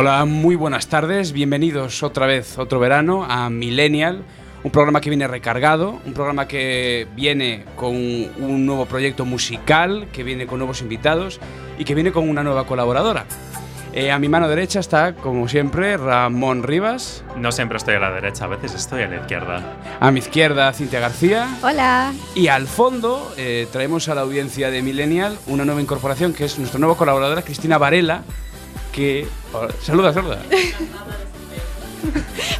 Hola, muy buenas tardes, bienvenidos otra vez, otro verano, a Millennial, un programa que viene recargado, un programa que viene con un nuevo proyecto musical, que viene con nuevos invitados y que viene con una nueva colaboradora. Eh, a mi mano derecha está, como siempre, Ramón Rivas. No siempre estoy a la derecha, a veces estoy a la izquierda. A mi izquierda, Cintia García. Hola. Y al fondo eh, traemos a la audiencia de Millennial una nueva incorporación que es nuestra nueva colaboradora, Cristina Varela, que... oh, saluda, saluda.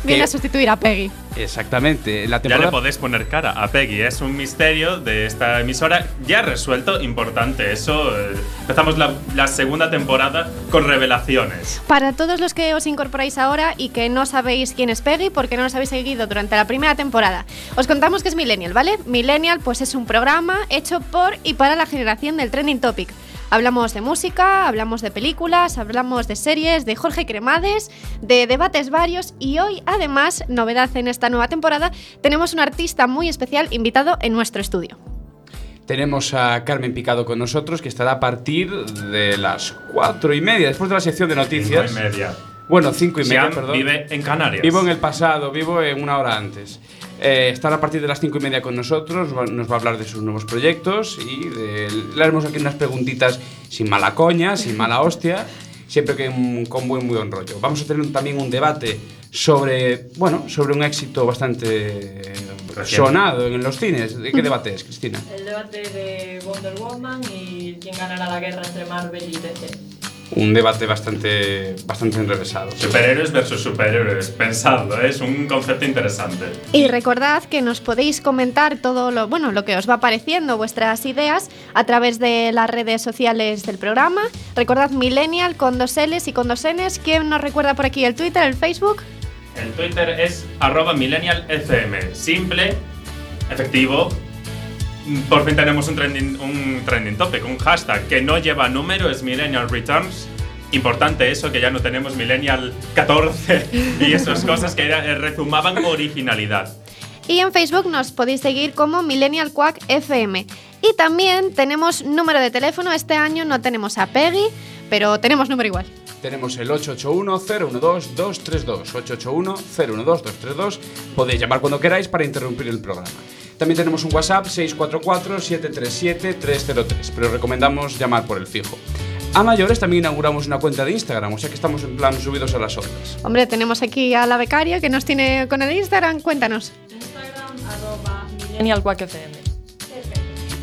Viene a sustituir a Peggy. Exactamente. La Ya temporada... le podéis poner cara a Peggy, es un misterio de esta emisora ya resuelto, importante. Eso, eh, empezamos la, la segunda temporada con revelaciones. Para todos los que os incorporáis ahora y que no sabéis quién es Peggy porque no nos habéis seguido durante la primera temporada, os contamos que es Millennial, ¿vale? Millennial pues es un programa hecho por y para la generación del trending topic. Hablamos de música, hablamos de películas, hablamos de series, de Jorge Cremades, de debates varios y hoy además, novedad en esta nueva temporada, tenemos un artista muy especial invitado en nuestro estudio. Tenemos a Carmen Picado con nosotros, que estará a partir de las cuatro y media, después de la sección de noticias. Cinco y media. Bueno, cinco y media, perdón. vive en Canarias. Vivo en el pasado, vivo en una hora antes. Eh, estará a partir de las cinco y media con nosotros, va- nos va a hablar de sus nuevos proyectos y de, le haremos aquí unas preguntitas sin mala coña, sin mala hostia, siempre que un- con buen buen rollo. Vamos a tener un- también un debate sobre, bueno, sobre un éxito bastante eh, sonado en los cines. ¿De qué debate es, Cristina? El debate de Wonder Woman y quién ganará la guerra entre Marvel y DC. Un debate bastante, bastante enrevesado. Superhéroes versus superhéroes, pensadlo, ¿eh? es un concepto interesante. Y recordad que nos podéis comentar todo lo, bueno, lo que os va pareciendo, vuestras ideas, a través de las redes sociales del programa. Recordad Millennial con dos L's y con dos N's. ¿Quién nos recuerda por aquí el Twitter, el Facebook? El Twitter es arroba millennialfm. Simple, efectivo. Por fin tenemos un trending, un trending topic, un hashtag que no lleva número, es Millennial Returns. Importante eso, que ya no tenemos Millennial 14 y esas cosas que eh, rezumaban originalidad. Y en Facebook nos podéis seguir como Millennial Quack FM. Y también tenemos número de teléfono. Este año no tenemos a Peggy, pero tenemos número igual. Tenemos el 881-012-232. 881-012-232. Podéis llamar cuando queráis para interrumpir el programa. También tenemos un WhatsApp 644-737-303, pero recomendamos llamar por el fijo. A mayores también inauguramos una cuenta de Instagram, o sea que estamos en plan subidos a las ondas. Hombre, tenemos aquí a la becaria que nos tiene con el Instagram. Cuéntanos. Instagram, arroba millennialquackfm.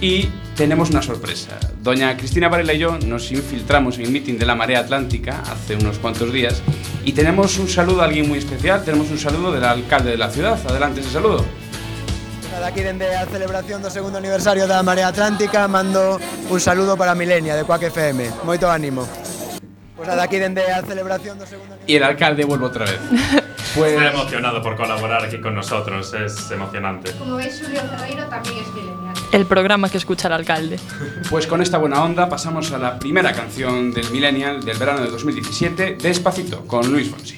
Y tenemos una sorpresa. Doña Cristina Varela y yo nos infiltramos en el meeting de la Marea Atlántica hace unos cuantos días y tenemos un saludo a alguien muy especial. Tenemos un saludo del alcalde de la ciudad. Adelante ese saludo. Nada, aquí dende a celebración do segundo aniversario da Marea Atlántica mando un saludo para Milenia de Quack FM. Moito ánimo. Pues nada, aquí dende a celebración do segundo aniversario. Y el alcalde vuelve otra vez. Pues Estoy emocionado por colaborar aquí con nosotros, es emocionante. Como veis, Julio Ferreiro también es Millennial. El programa que escucha el alcalde. Pues con esta buena onda pasamos a la primera canción del Millennial del verano de 2017, Despacito, con Luis Fonsi.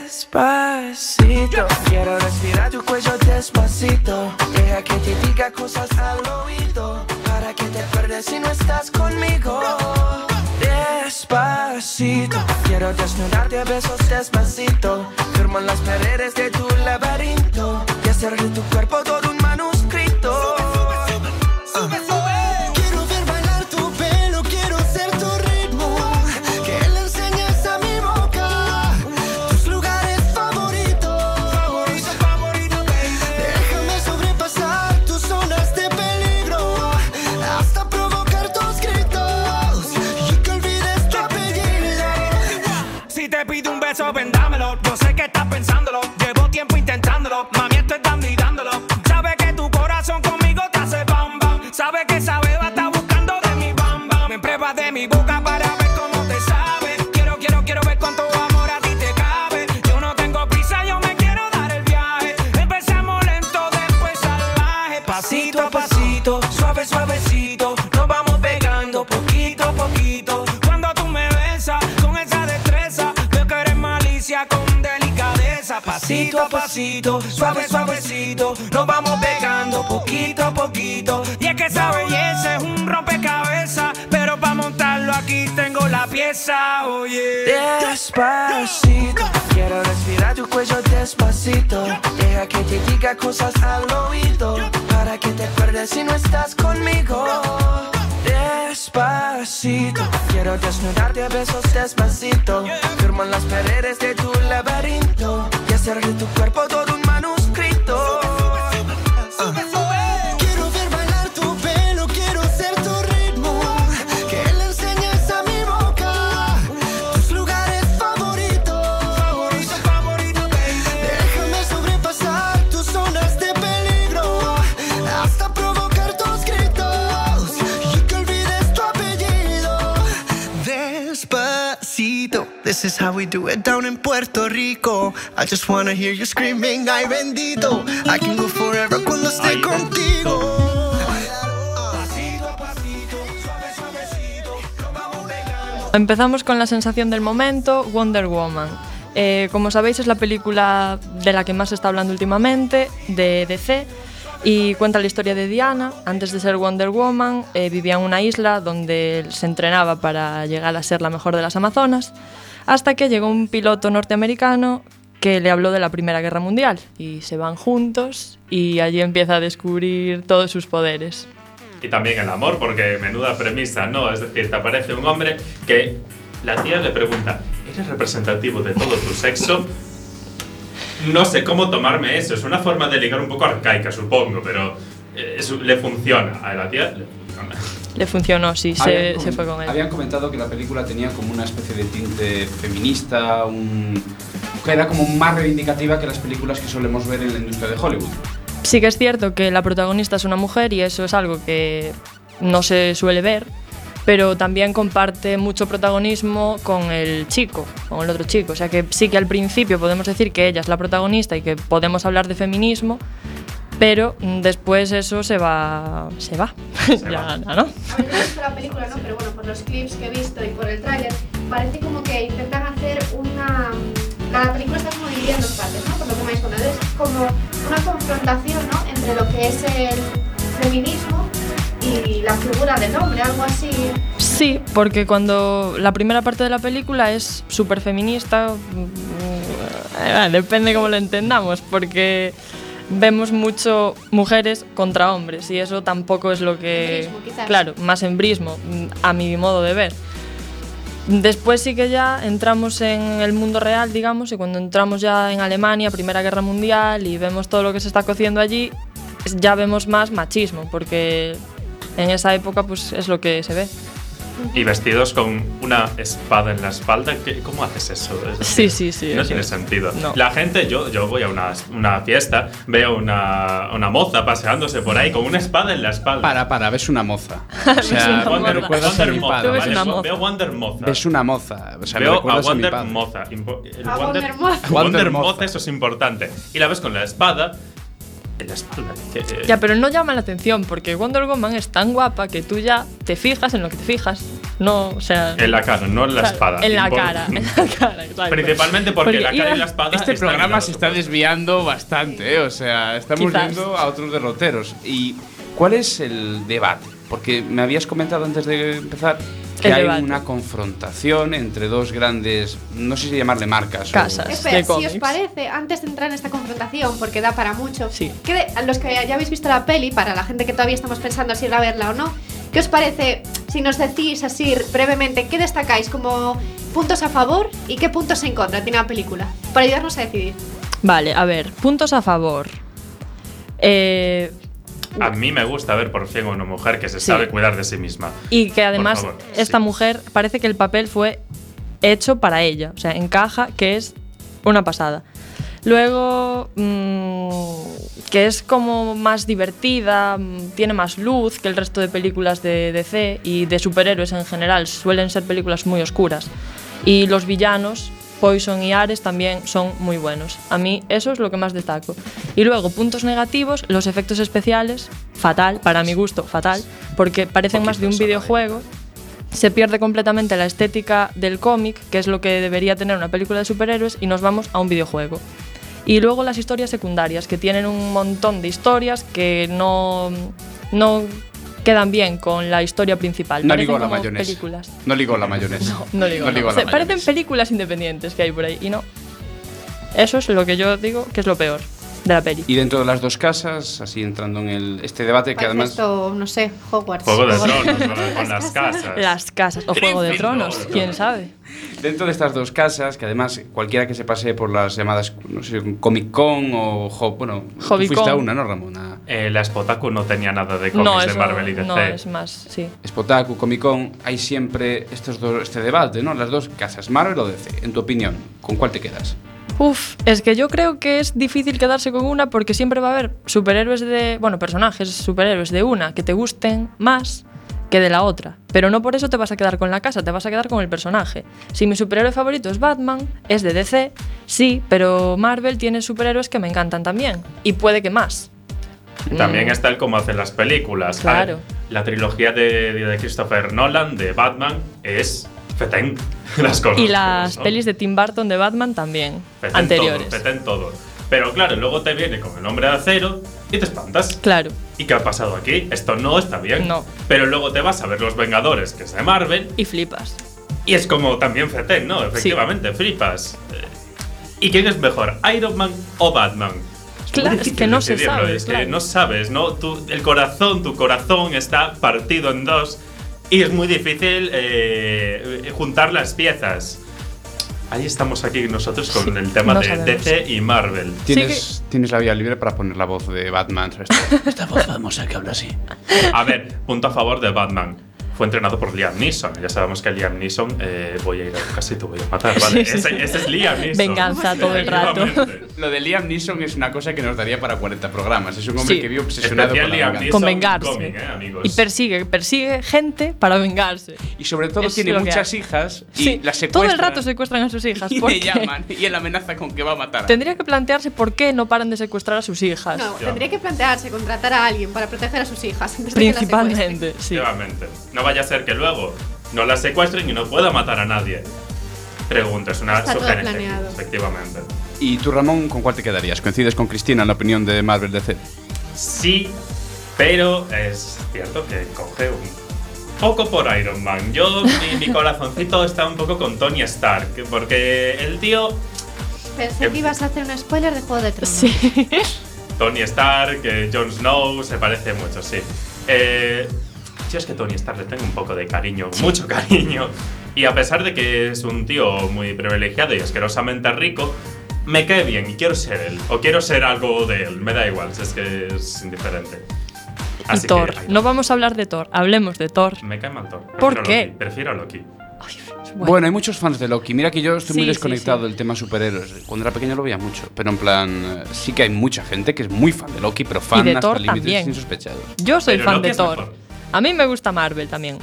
Despacito. Quiero respirar tu cuello despacito. Deja que te diga cosas al oído. Para que te acuerdes si no estás conmigo. Despacito. Quiero desnudarte a besos despacito. Firmo en las paredes de tu laberinto. Y hacer de tu cuerpo todo Despacito, this is how we do it down in Puerto Rico. I just wanna hear you screaming, ay bendito. I can go forever cuando esté contigo. Empezamos con la sensación del momento, Wonder Woman. Eh, como sabéis es la película de la que más se está hablando últimamente, de DC, y cuenta la historia de Diana. Antes de ser Wonder Woman eh, vivía en una isla donde se entrenaba para llegar a ser la mejor de las Amazonas, hasta que llegó un piloto norteamericano que le habló de la Primera Guerra Mundial y se van juntos y allí empieza a descubrir todos sus poderes. Y también el amor, porque menuda premisa, ¿no? Es decir, te aparece un hombre que la tía le pregunta, ¿eres representativo de todo tu sexo? No sé cómo tomarme eso, es una forma de ligar un poco arcaica, supongo, pero eh, eso le funciona. A la tía le funciona. Le funcionó, sí, se, fue con él. Habían comentado que la película tenía como una especie de tinte feminista, un, que era como más reivindicativa que las películas que solemos ver en la industria de Hollywood. Sí que es cierto que la protagonista es una mujer y eso es algo que no se suele ver, pero también comparte mucho protagonismo con el chico, con el otro chico. O sea que sí que al principio podemos decir que ella es la protagonista y que podemos hablar de feminismo, pero después eso se va. se va. ya, ya, ¿no? A mí no he visto la película, ¿no? Pero bueno, por los clips que he visto y por el tráiler, parece como que intentan hacer una... La película está como dividida en dos partes, ¿no? Por lo que me habéis contado. Es como una confrontación, ¿no? Entre lo que es el feminismo y la figura del hombre, algo así. Sí, porque cuando la primera parte de la película es súper feminista, mm, eh, depende cómo lo entendamos, porque vemos mucho mujeres contra hombres y eso tampoco es lo que... Embrismo. Claro, más embrismo, mm, a mi modo de ver. Después sí que ya entramos en el mundo real, digamos, y cuando entramos ya en Alemania, Primera Guerra Mundial, y vemos todo lo que se está cociendo allí, ya vemos más machismo, porque en esa época pues es lo que se ve. Y vestidos con una espada en la espalda. ¿qué- ¿Cómo haces eso? Es Sí, sí, sí, No tiene es. sentido. No. La gente, yo, yo voy a una, una fiesta, veo una, una moza paseándose por ahí con una espada en la espalda. Para, para, ves una moza. O una sea, moza. Wonder, a Wonder Moza, padre. Tú ves ¿vale? una moza. Veo Wonder Moza. Ves una moza. O sea, Veo a a Wonder padre. Moza. Impo- el A Wonder Moza. Wonder Wonder Moza, Moza. eso es importante. Y la ves con la espada en la espalda. Ya, pero no llama la atención porque Wonder Woman es tan guapa que tú ya te fijas en lo que te fijas. No, o sea. En la cara, no en la claro, espada. En la cara, en la cara, exacto. Principalmente porque, la cara y la espada. Este programa se está desviando bastante, ¿eh? o sea, estamos Quizás. yendo a otros derroteros. ¿Y cuál es el debate? Porque me habías comentado antes de empezar que El hay debate. una confrontación entre dos grandes, no sé si llamarle marcas. o- Casas. Espera, de si os parece, antes de entrar en esta confrontación, porque da para mucho, Sí. ¿qué de- a los que ya habéis visto la peli, para la gente que todavía estamos pensando si ir a verla o no, ¿qué os parece si nos decís así brevemente qué destacáis como puntos a favor y qué puntos en contra tiene la película? Para ayudarnos a decidir. Vale, a ver, puntos a favor. Eh, A mí me gusta ver por fin a una mujer que se Sí. sabe cuidar de sí misma. y que además esta sí. mujer parece que el papel fue hecho para ella. O sea, encaja que es una pasada. Luego, mm, que es como más divertida, mm, tiene más luz que el resto de películas de DC y de superhéroes en general. Suelen ser películas muy oscuras. Y los villanos Poison y Ares también son muy buenos. A mí eso es lo que más destaco. Y luego, puntos negativos, los efectos especiales, fatal, para mi gusto, fatal, porque parecen más de un videojuego. Se pierde completamente la estética del cómic, que es lo que debería tener una película de superhéroes, y nos vamos a un videojuego. Y luego las historias secundarias, que tienen un montón de historias que no, no quedan bien con la historia principal. No ligó la mayonesa. películas. No ligó la mayonesa. No No no. ligó O sea, la parecen películas independientes que hay por ahí y no. Eso es lo que yo digo que es lo peor de la peli. Y dentro de las dos casas, así entrando en el, este debate que además... esto, no sé, Hogwarts. Juego de Tronos con, las casas. Las casas o Juego de. Tronos, quién sabe. Dentro de estas dos casas, que además cualquiera que se pase por las llamadas, no sé, Comic Con o... Jo- bueno, tú Hobbycon. fuiste a una, ¿no, Ramona? Eh, la Spotaku no tenía nada de cómics No, de Marvel y DC. no es más, sí. Spotaku, Comic Con, hay siempre estos dos, este debate, ¿no? Las dos casas, Marvel o DC. En tu opinión, ¿con cuál te quedas? Uf, es que yo creo que es difícil quedarse con una porque siempre va a haber superhéroes de, bueno, personajes superhéroes de una que te gusten más que de la otra. Pero no por eso te vas a quedar con la casa, te vas a quedar con el personaje. Si mi superhéroe favorito es Batman, es de DC, sí, pero Marvel tiene superhéroes que me encantan también. Y puede que más. También está el cómo hacen las películas. Claro. ver, la trilogía de, de Christopher Nolan de Batman es fetén. Las cosas. Y las pelis de Tim Burton de Batman también, Fetén anteriores. Todo, fetén todo. Pero claro, luego te viene con el hombre de acero y te espantas. Claro. ¿Y qué ha pasado aquí? Esto no está bien. No. Pero luego te vas a ver Los Vengadores, que es de Marvel, Y flipas. y es como también fetén, ¿no? Efectivamente, flipas. Eh, ¿Y quién es mejor, Iron Man o Batman? Claro, es que no se sabe, Es que no sabes, ¿no? Tú- el corazón, tu corazón está partido en dos y es muy difícil eh, juntar las piezas. Ahí estamos aquí nosotros con el tema no de sabemos. DC y Marvel. Tienes, tienes la vía libre para poner la voz de Batman. ¿sabes? Esta voz famosa que habla así. A ver, punto a favor de Batman. Fue entrenado por Liam Neeson. Ya sabemos que Liam Neeson eh, voy a ir a tu casa y te voy a matar, ¿vale? Sí, sí, ese, ese es Liam Neeson. Venganza todo el rato. Lo de Liam Neeson es una cosa que nos daría para 40 programas. Es un hombre Sí. que vive obsesionado con Liam venganza. Con vengarse. ¿eh? Y persigue, persigue gente para vengarse. Y sobre todo Es tiene muchas hay. hijas y Sí, las todo secuestran. el rato secuestran a sus hijas. y ¿por le llaman y él amenaza con que va a matar. a- Tendría que plantearse por qué no paran de secuestrar a sus hijas. No, tendría que plantearse contratar a alguien para proteger a sus hijas. antes de que las secuestren. Principalmente, sí. Efectivamente. No vaya a ser que luego no la secuestren y no pueda matar a nadie. Pregunta, es una Está todo sugerencia. planeado. Efectivamente. ¿Y tú, Ramón, con cuál te quedarías? ¿Coincides con Cristina en la opinión de Marvel DC? Sí, pero es cierto que coge un poco por Iron Man. Yo, mi, mi corazoncito está un poco con Tony Stark, porque el tío Pensé que ibas a hacer un spoiler de Juego de Tronos. Sí. Tony Stark, eh, Jon Snow, se parece mucho, sí. Eh, yo es que Tony Stark le tengo un poco de cariño, mucho cariño. Y a pesar de que es un tío muy privilegiado y asquerosamente rico, me cae bien y quiero ser él. O quiero ser algo de él, me da igual, si es que es indiferente. Y Así que, Thor. ay, No vamos a hablar de Thor, hablemos de Thor. Me cae mal Thor. ¿Por Prefiero qué? Loki, prefiero a Loki. Bueno. hay muchos fans de Loki. Mira que yo estoy muy Sí, sí, desconectado sí. del tema superhéroes. Cuando era pequeño lo veía mucho. Pero en plan, sí que hay mucha gente que es muy fan de Loki, pero fan de hasta Thor límites también. insospechados. Yo soy Pero fan Loki de Thor. A mí me gusta Marvel también.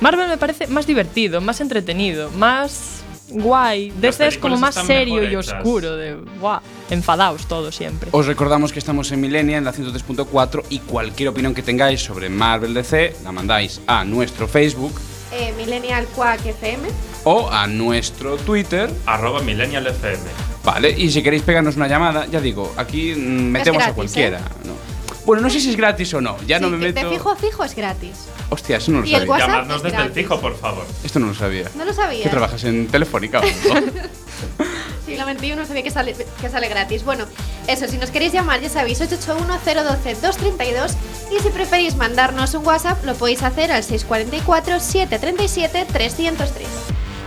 Marvel me parece más divertido, más entretenido, más guay. DC es como más serio y oscuro, de guau, enfadaos todos siempre. Os recordamos que estamos en Millennia, en la 103.4, y cualquier opinión que tengáis sobre Marvel DC la mandáis a nuestro Facebook Eh, Millennial Quack FM. o a nuestro Twitter. Arroba Millennial FM. Vale, y si queréis pegarnos una llamada, ya digo, aquí mm, metemos a gratis, cualquiera. ¿eh? ¿no? Bueno, no sé si es gratis o no, ya no me meto. De fijo a fijo es gratis. Hostia, eso no lo Y el sabía. WhatsApp Llamadnos es desde el fijo, por favor. Esto no lo sabía. No lo sabía. Que trabajas en Telefónica, ¿no? Siglo XXI sabía que sale, que sale gratis. Bueno, eso, si nos queréis llamar, ya sabéis, 881-012-232. Y si preferís mandarnos un WhatsApp, lo podéis hacer al 644-737-303.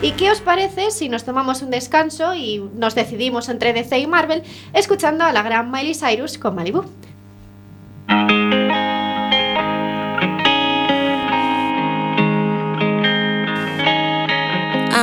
¿Y qué os parece si nos tomamos un descanso y nos decidimos entre DC y Marvel escuchando a la gran Miley Cyrus con Malibu?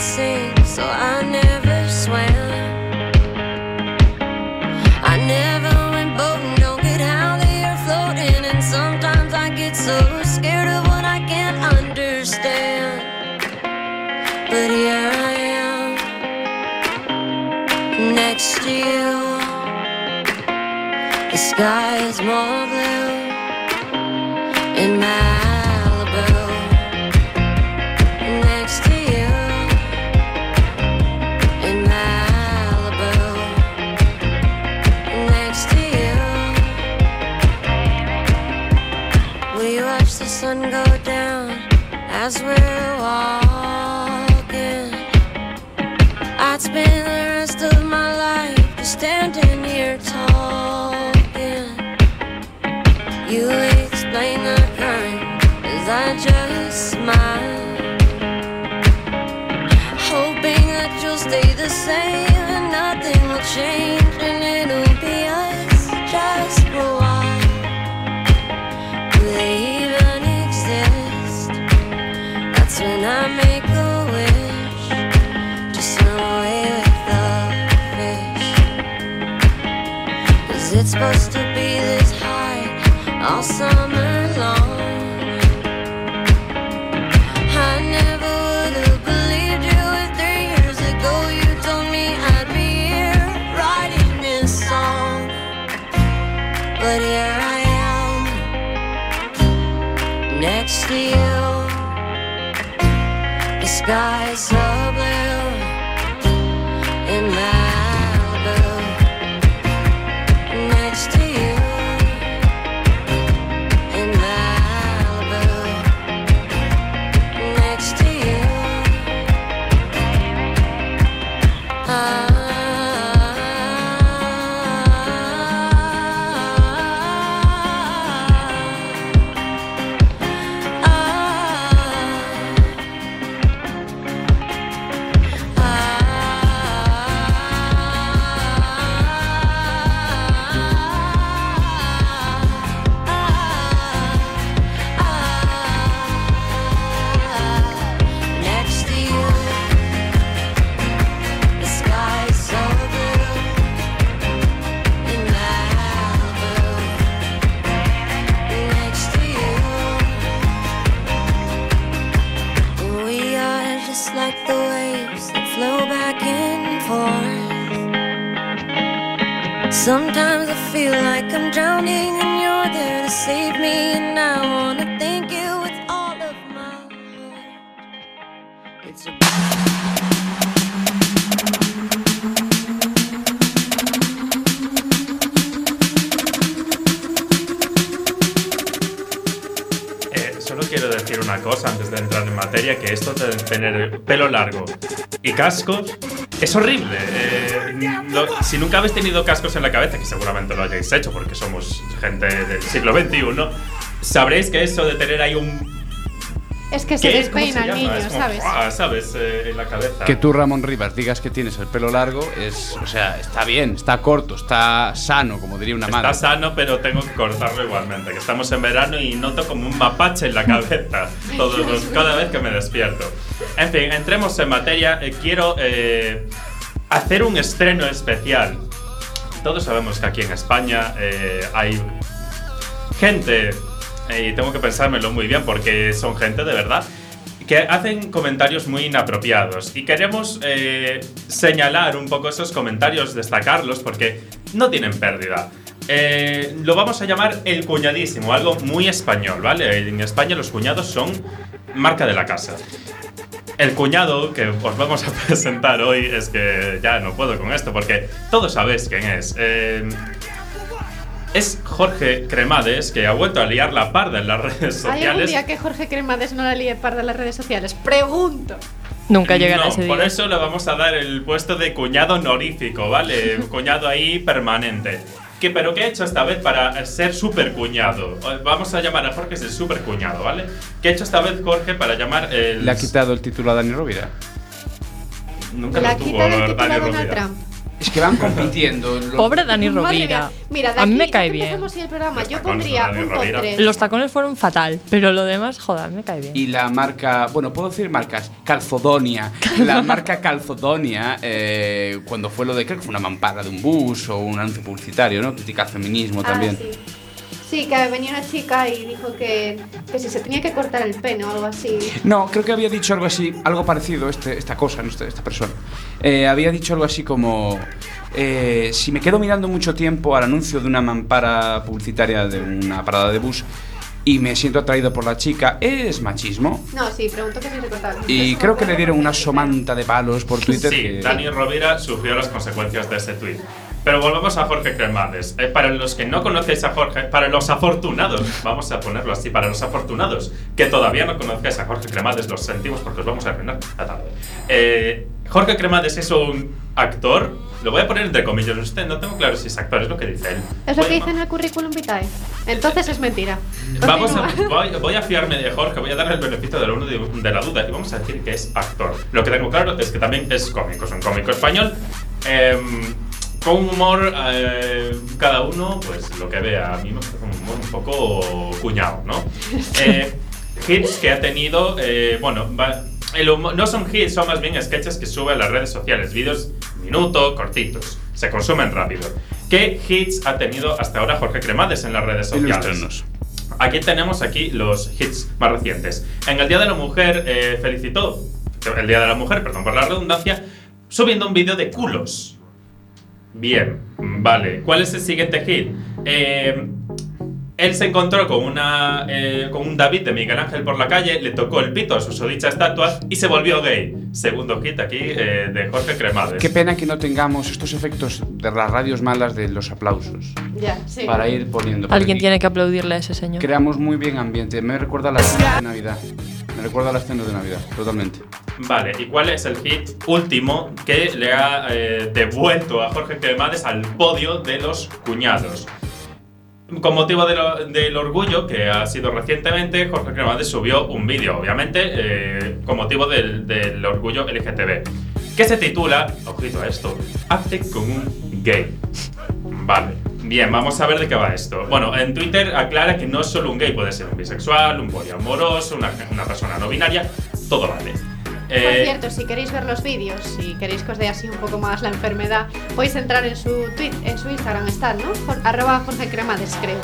So I never swam. I never went boating, don't get how they are floating. And sometimes I get so scared of what I can't understand. But here I am, next to you. The sky is more blue in Malibu. As we're walking. I'd spend the rest of my life just standing here talking. You explain the current as I just smile, hoping that you'll stay the same and nothing will change supposed to be this high all summer long. I never would have believed you three years ago you told me I'd be here writing this song. But here I am, next to you. The sky's so blue tener pelo largo y cascos es horrible. Eh, si nunca habéis tenido cascos en la cabeza, que seguramente lo hayáis hecho porque somos gente del siglo XXI, sabréis que eso de tener ahí un... Es que se ¿Qué despeina el niño, como, ¿sabes? ¡fua! ¿Sabes? Eh, en la cabeza. Que tú, Ramón Rivas, digas que tienes el pelo largo es, o sea, está bien, está corto, está sano, como diría una Está madre. sano, pero tengo que cortarlo igualmente. Que estamos en verano y noto como un mapache en la cabeza todos los- cada vez que me despierto. En fin, entremos en materia. Eh, quiero eh, hacer un estreno especial. Todos sabemos que aquí en España eh, hay gente, y tengo que pensármelo muy bien porque son gente de verdad, que hacen comentarios muy inapropiados. Y queremos eh, señalar un poco esos comentarios, destacarlos, porque no tienen pérdida. Eh, lo vamos a llamar el cuñadísimo, algo muy español, ¿vale? En España los cuñados son marca de la casa. El cuñado que os vamos a presentar hoy es que ya no puedo con esto porque todos sabéis quién es. Eh, es Jorge Cremades que ha vuelto a liar la parda en las redes ¿Hay algún sociales. día que Jorge Cremades no la líe par de las redes sociales? Pregunto. Nunca llegará no, ese día. Por eso le vamos a dar el puesto de cuñado honorífico, ¿vale? Un cuñado ahí permanente. ¿Qué, ¿Pero qué ha hecho esta vez para ser super cuñado? Vamos a llamar a Jorge el super cuñado, ¿vale? ¿Qué ha hecho esta vez Jorge para llamar el. Le ha quitado el título a Dani Rovira. nunca La lo tuvo quita del título a Dani Donald. Trump. Es que van compitiendo. los- Pobre Dani Rovira. Mira, de a mí me cae bien. el programa, Los yo pondría un top Rovira. 3. Los tacones fueron fatal, pero lo demás, joder, me cae bien. Y la marca, bueno, puedo decir marcas, Calzodonia. La marca Calzodonia, eh, cuando fue lo de, creo que fue una mampara de un bus o un anuncio publicitario, ¿no? Criticar feminismo también. Ah, sí. Sí, que venía una chica y dijo que, que si se tenía que cortar el pene o algo así. No, creo que había dicho algo así, algo parecido, este, esta cosa, ¿no? esta, esta persona. Eh, había dicho algo así como, eh, si me quedo mirando mucho tiempo al anuncio de una mampara publicitaria de una parada de bus y me siento atraído por la chica, ¿es machismo? No, sí, preguntó que si se cortaba. Y creo que le dieron una somanta de palos por Twitter. Sí, que- Dani Rovira sufrió las consecuencias de ese tweet. Pero volvemos a Jorge Cremades. Eh, para los que no conocéis a Jorge, para los afortunados, vamos a ponerlo así, para los afortunados que todavía no conozcáis a Jorge Cremades, los sentimos porque os vamos a arruinar la tarde. Eh, Jorge Cremades es un actor, lo voy a poner entre comillas, usted no tengo claro si es actor, es lo que dice él. Es lo Voy que dice en el currículum vitae. Entonces es mentira. Vamos a, voy, voy a fiarme de Jorge, voy a darle el beneficio de la, uno de, de la duda y vamos a decir que es actor. Lo que tengo claro es que también es cómico, es un cómico español. em, con un humor, eh, cada uno, pues lo que vea. A mí me parece un humor un poco cuñado, ¿no? Eh, hits que ha tenido, eh, bueno, va- el humo- no son hits, son más bien sketches que sube a las redes sociales, vídeos minuto, cortitos, se consumen rápido. ¿Qué hits ha tenido hasta ahora Jorge Cremades en las redes sociales? Aquí tenemos aquí los hits más recientes. En el Día de la Mujer eh, felicitó, el Día de la Mujer, perdón por la redundancia, subiendo un vídeo de culos. Bien, vale. ¿Cuál es el siguiente hit? Eh, él se encontró con, una, eh, con un David de Miguel Ángel por la calle, le tocó el pito a su dicha estatua y se volvió gay. Segundo hit aquí eh, de Jorge Cremades. Qué pena que no tengamos estos efectos de las radios malas de los aplausos. Ya, sí. Para ir poniendo. por Alguien aquí. tiene que aplaudirle a ese señor. Creamos muy bien ambiente. Me recuerda a las cenas de Navidad. Me recuerda a las cenas de Navidad, totalmente. Vale, ¿y cuál es el hit último que le ha eh, devuelto a Jorge Cremades al podio de los cuñados? Con motivo del orgullo que ha sido recientemente, Jorge Cremades subió un vídeo, obviamente, eh, con motivo del, del orgullo LGTB, que se titula, ojito a esto, Hazte con un gay. Vale, bien, vamos a ver de qué va esto. Bueno, en Twitter aclara que no es solo un gay, puede ser un bisexual, un poliamoroso, una, una persona no binaria, todo vale. Por Eh, cierto, si queréis ver los vídeos, si queréis que os dé así un poco más la enfermedad, podéis entrar en su tweet, en su Instagram está, ¿no? Jor- arroba Jorge Cremades, creo.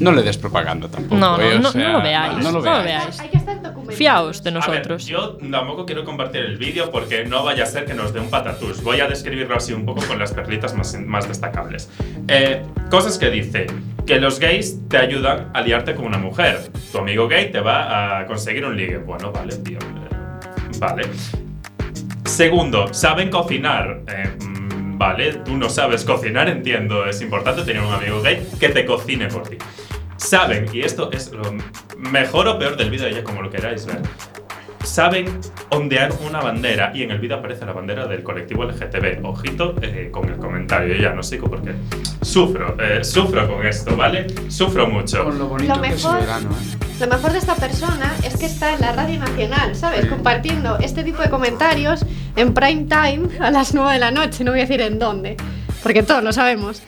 No le des propaganda tampoco. No, no, eh, o no, sea, no lo veáis. No lo no veáis. lo veáis. Hay que estar documentado. Fiaos de A ver, nosotros. yo tampoco quiero compartir el vídeo porque no vaya a ser que nos dé un patatús. Voy a describirlo así un poco con las perlitas más, más destacables. Eh, cosas que dice. Que los gays te ayudan a liarte con una mujer. Tu amigo gay te va a conseguir un ligue. Bueno, vale, tío. Vale. Segundo, saben cocinar. Eh, mm, vale, tú no sabes cocinar, entiendo. Es importante tener un amigo gay que te cocine por ti. Saben, y esto es lo mejor o peor del vídeo, ya como lo queráis ver. Saben ondear una bandera y en el vídeo aparece la bandera del colectivo LGTB. Ojito eh, con el comentario, yo ya no sé por qué. Sufro, eh, sufro con esto, ¿vale? Sufro mucho. Con lo bonito Lo que es el mejor- verano, ¿eh? Lo mejor de esta persona es que está en la radio nacional, ¿sabes? Compartiendo este tipo de comentarios en prime time a las 9 de la noche. No voy a decir en dónde, porque todos lo sabemos.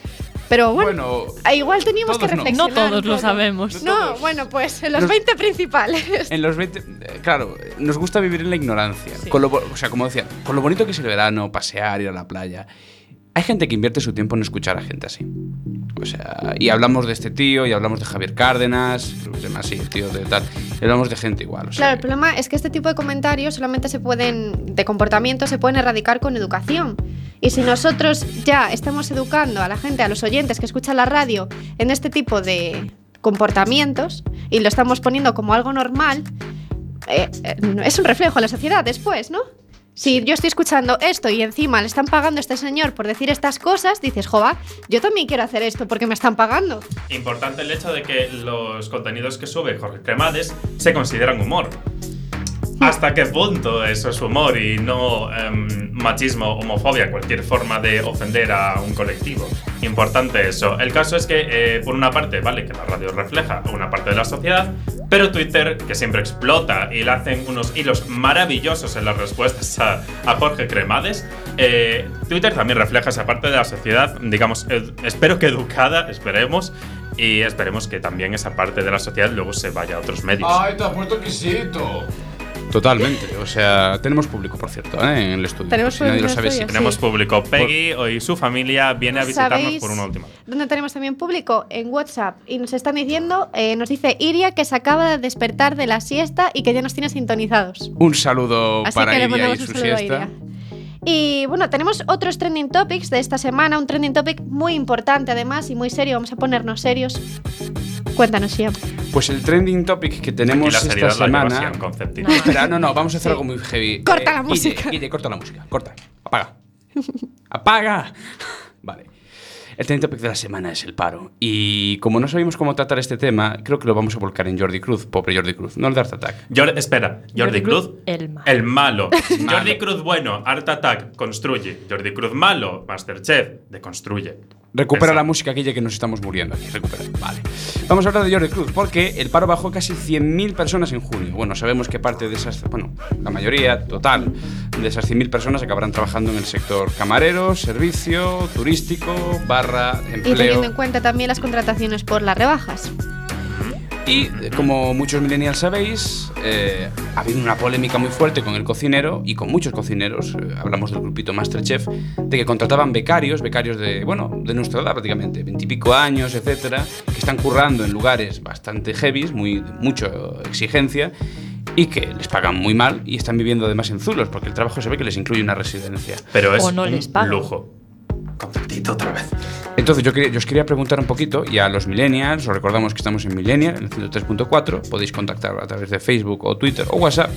Pero bueno, Bueno, a- igual teníamos que todos no. reflexionar. No todos lo sabemos. No, bueno, pues en los Los- 20 principales. en los 20. eh, Claro, nos gusta vivir en la ignorancia. Con lo, o sea, como decía, con lo bonito que es el verano, pasear, ir a la playa. Hay gente que invierte su tiempo en escuchar a gente así. O sea, y hablamos de este tío, y hablamos de Javier Cárdenas, así, el tío de tal. Y hablamos de gente igual. O sea, Claro, el problema es que este tipo de comentarios solamente se pueden, de comportamiento, se pueden erradicar con educación. Y si nosotros ya estamos educando a la gente, a los oyentes que escuchan la radio, en este tipo de comportamientos y lo estamos poniendo como algo normal, eh, eh, es un reflejo a la sociedad después, ¿no? Si yo estoy escuchando esto y encima le están pagando a este señor por decir estas cosas, dices, jova, yo también quiero hacer esto porque me están pagando. Importante el hecho de que los contenidos que sube Jorge Cremades se consideran humor. ¿Hasta qué punto eso es humor y no em, machismo, homofobia, cualquier forma de ofender a un colectivo? Importante eso. El caso es que, eh, por una parte, vale que la radio refleja una parte de la sociedad, Pero Twitter, que siempre explota y le hacen unos hilos maravillosos en las respuestas a, a Jorge Cremades, eh, Twitter también refleja esa parte de la sociedad, digamos, espero que educada, esperemos, y esperemos que también esa parte de la sociedad luego se vaya a otros medios. Ay, te apuesto que sí, Totalmente. O sea, tenemos público, por cierto, ¿eh? en el estudio. Tenemos si nadie público lo en el sabe, estudio, sí. Tenemos público. Peggy y su familia viene a visitarnos ¿Sabéis por una última. dónde tenemos también público? En WhatsApp. Y nos están diciendo, eh, nos dice Iria que se acaba de despertar de la siesta y que ya nos tiene sintonizados. Un saludo Así para que le Iria y su un saludo a siesta. Y bueno, tenemos otros trending topics de esta semana, un trending topic muy importante además y muy serio, vamos a ponernos serios. Cuéntanos, Siam. Pues el trending topic que tenemos la esta la semana. Espera, no, no, vamos a hacer Sí. algo muy heavy. Corta la Guille, música. Guille, corta la música. Corta. Apaga. Apaga. El trending topic de la semana es el paro. Y como no sabemos cómo tratar este tema, creo que lo vamos a volcar en Jordi Cruz. Pobre Jordi Cruz. No el de Art Attack. Jor- espera, Jordi, Jordi Cruz, Cruz, el malo. El malo. Malo. Jordi Cruz bueno, Art Attack, construye. Jordi Cruz malo, Masterchef, deconstruye. Recupera la música, Guille, que nos estamos muriendo aquí. Recupera. Vale. Vamos a hablar de Jordi Cruz, porque el paro bajó casi 100.000 personas en junio. Bueno, sabemos que parte de esas, bueno, la mayoría total de esas 100.000 personas acabarán trabajando en el sector camarero, servicio, turístico, barra, Y teniendo empleo. en cuenta también las contrataciones por las rebajas. Y como muchos millennials sabéis, eh, ha habido una polémica muy fuerte con el cocinero y con muchos cocineros, eh, hablamos del grupito Masterchef, de que contrataban becarios, becarios de, bueno, de nuestra edad prácticamente, veintipico años, etcétera, que están currando en lugares bastante heavies, muy, de mucha exigencia, y que les pagan muy mal y están viviendo además en zulos, porque el trabajo se ve que les incluye una residencia. Pero es O no un les pagan. lujo. Conceptito otra vez. Entonces yo, quería- yo os quería preguntar un poquito, y a los millennials, os recordamos que estamos en Millennial, en el 103.4, podéis contactar a través de Facebook o Twitter o WhatsApp.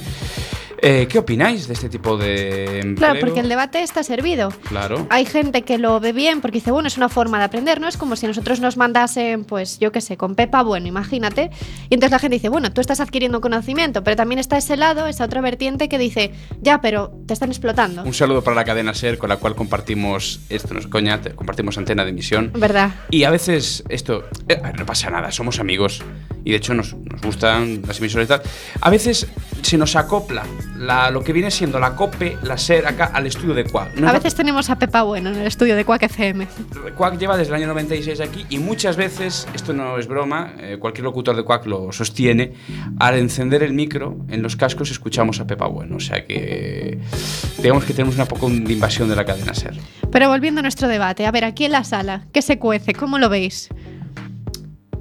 Eh, ¿Qué opináis de este tipo de empleo? Claro, porque el debate está servido. Claro. Hay gente que lo ve bien porque dice, bueno, es una forma de aprender, ¿no? Es como si nosotros nos mandasen, pues yo qué sé, con Pepa, bueno, imagínate. Y entonces la gente dice, bueno, tú estás adquiriendo conocimiento, pero también está ese lado, esa otra vertiente que dice, ya, pero te están explotando. Un saludo para la cadena SER con la cual compartimos, esto no es coña, compartimos antena de emisión. ¿Verdad? Y a veces esto, eh, no pasa nada, somos amigos y de hecho nos, nos gustan las emisoras y tal. A veces se nos acopla la, lo que viene siendo la COPE, la SER acá al estudio de Quack. No A veces tenemos a Pepa Bueno en el estudio de Quack FM. Quack lleva desde el año 96 aquí y muchas veces, esto no es broma, eh, cualquier locutor de Quack lo sostiene, al encender el micro en los cascos escuchamos a Pepa Bueno, o sea que digamos que tenemos una poco de invasión de la cadena SER. Pero volviendo a nuestro debate, a ver, aquí en la sala, ¿qué se cuece? ¿Cómo lo veis?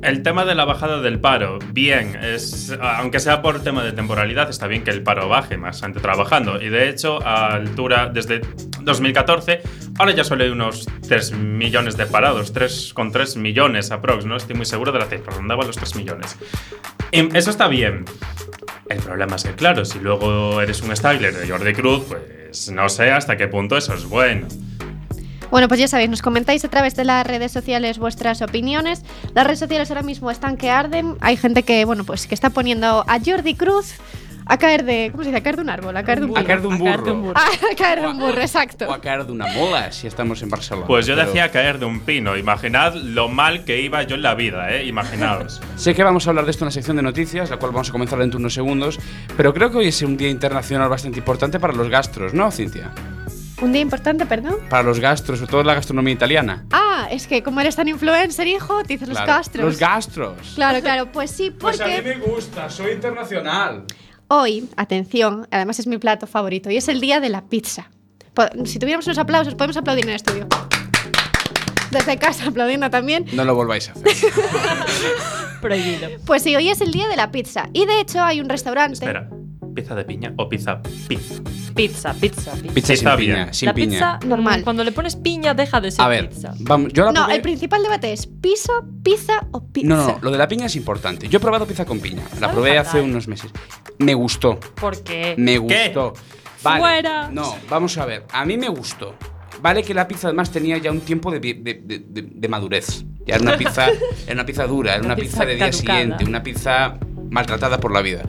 El tema de la bajada del paro, bien, es, aunque sea por tema de temporalidad, está bien que el paro baje, más gente trabajando. Y de hecho, a altura desde 2014, ahora ya solo hay unos 3 millones de parados, 3,3 millones aprox, no estoy muy seguro de la cifra, rondaba los 3 millones. Y eso está bien. El problema es que, claro, si luego eres un styler de Jordi Cruz, pues no sé hasta qué punto eso es bueno. Bueno, pues ya sabéis, nos comentáis a través de las redes sociales vuestras opiniones. Las redes sociales ahora mismo están que arden. Hay gente que, bueno, pues que está poniendo a Jordi Cruz a caer de. ¿Cómo se dice? A caer de un árbol, a caer de un A caer de un A caer de un burro. a caer de un burro, exacto. O a caer de una mola si estamos en Barcelona. Pues yo Pero decía caer de un pino. Imaginad lo mal que iba yo en la vida, ¿eh? Imaginaos. Sé que vamos a hablar de esto en la sección de noticias, la cual vamos a comenzar dentro de unos segundos, pero creo que hoy es un día internacional bastante importante para los gastros, ¿no, Cintia? Un día importante, perdón. Para los gastros, sobre todo la gastronomía italiana. Ah, es que como eres tan influencer, hijo, te dices los gastros. Los gastros. Claro, claro, pues sí, porque me gusta, soy internacional. hoy, atención, además es mi plato favorito y es el día de la pizza. Si tuviéramos unos aplausos, podemos aplaudir en el estudio. Desde casa aplaudiendo también. No lo volváis a hacer. Prohibido. Pues sí, hoy es el día de la pizza. Y de hecho hay un restaurante. Espera, ¿pizza de piña o pizza pizza? Pizza, pizza, pizza. Pizza sin piña, bien. sin la piña. pizza, Normal. Cuando le pones piña, deja de ser A ver, pizza. vamos, yo la No, probé- el principal debate es pizza, pizza o pizza. No, no, no, lo de la piña es importante. Yo he probado pizza con piña. La probé hace unos meses. Me gustó. ¿Por qué? Me ¿Qué? gustó. Vale. Fuera. No, vamos a ver. A mí me gustó. Vale que la pizza además tenía ya un tiempo de, de- de- de- de madurez. Ya era una pizza, era una pizza dura, era una Una pizza, pizza de día siguiente, una pizza maltratada por la vida.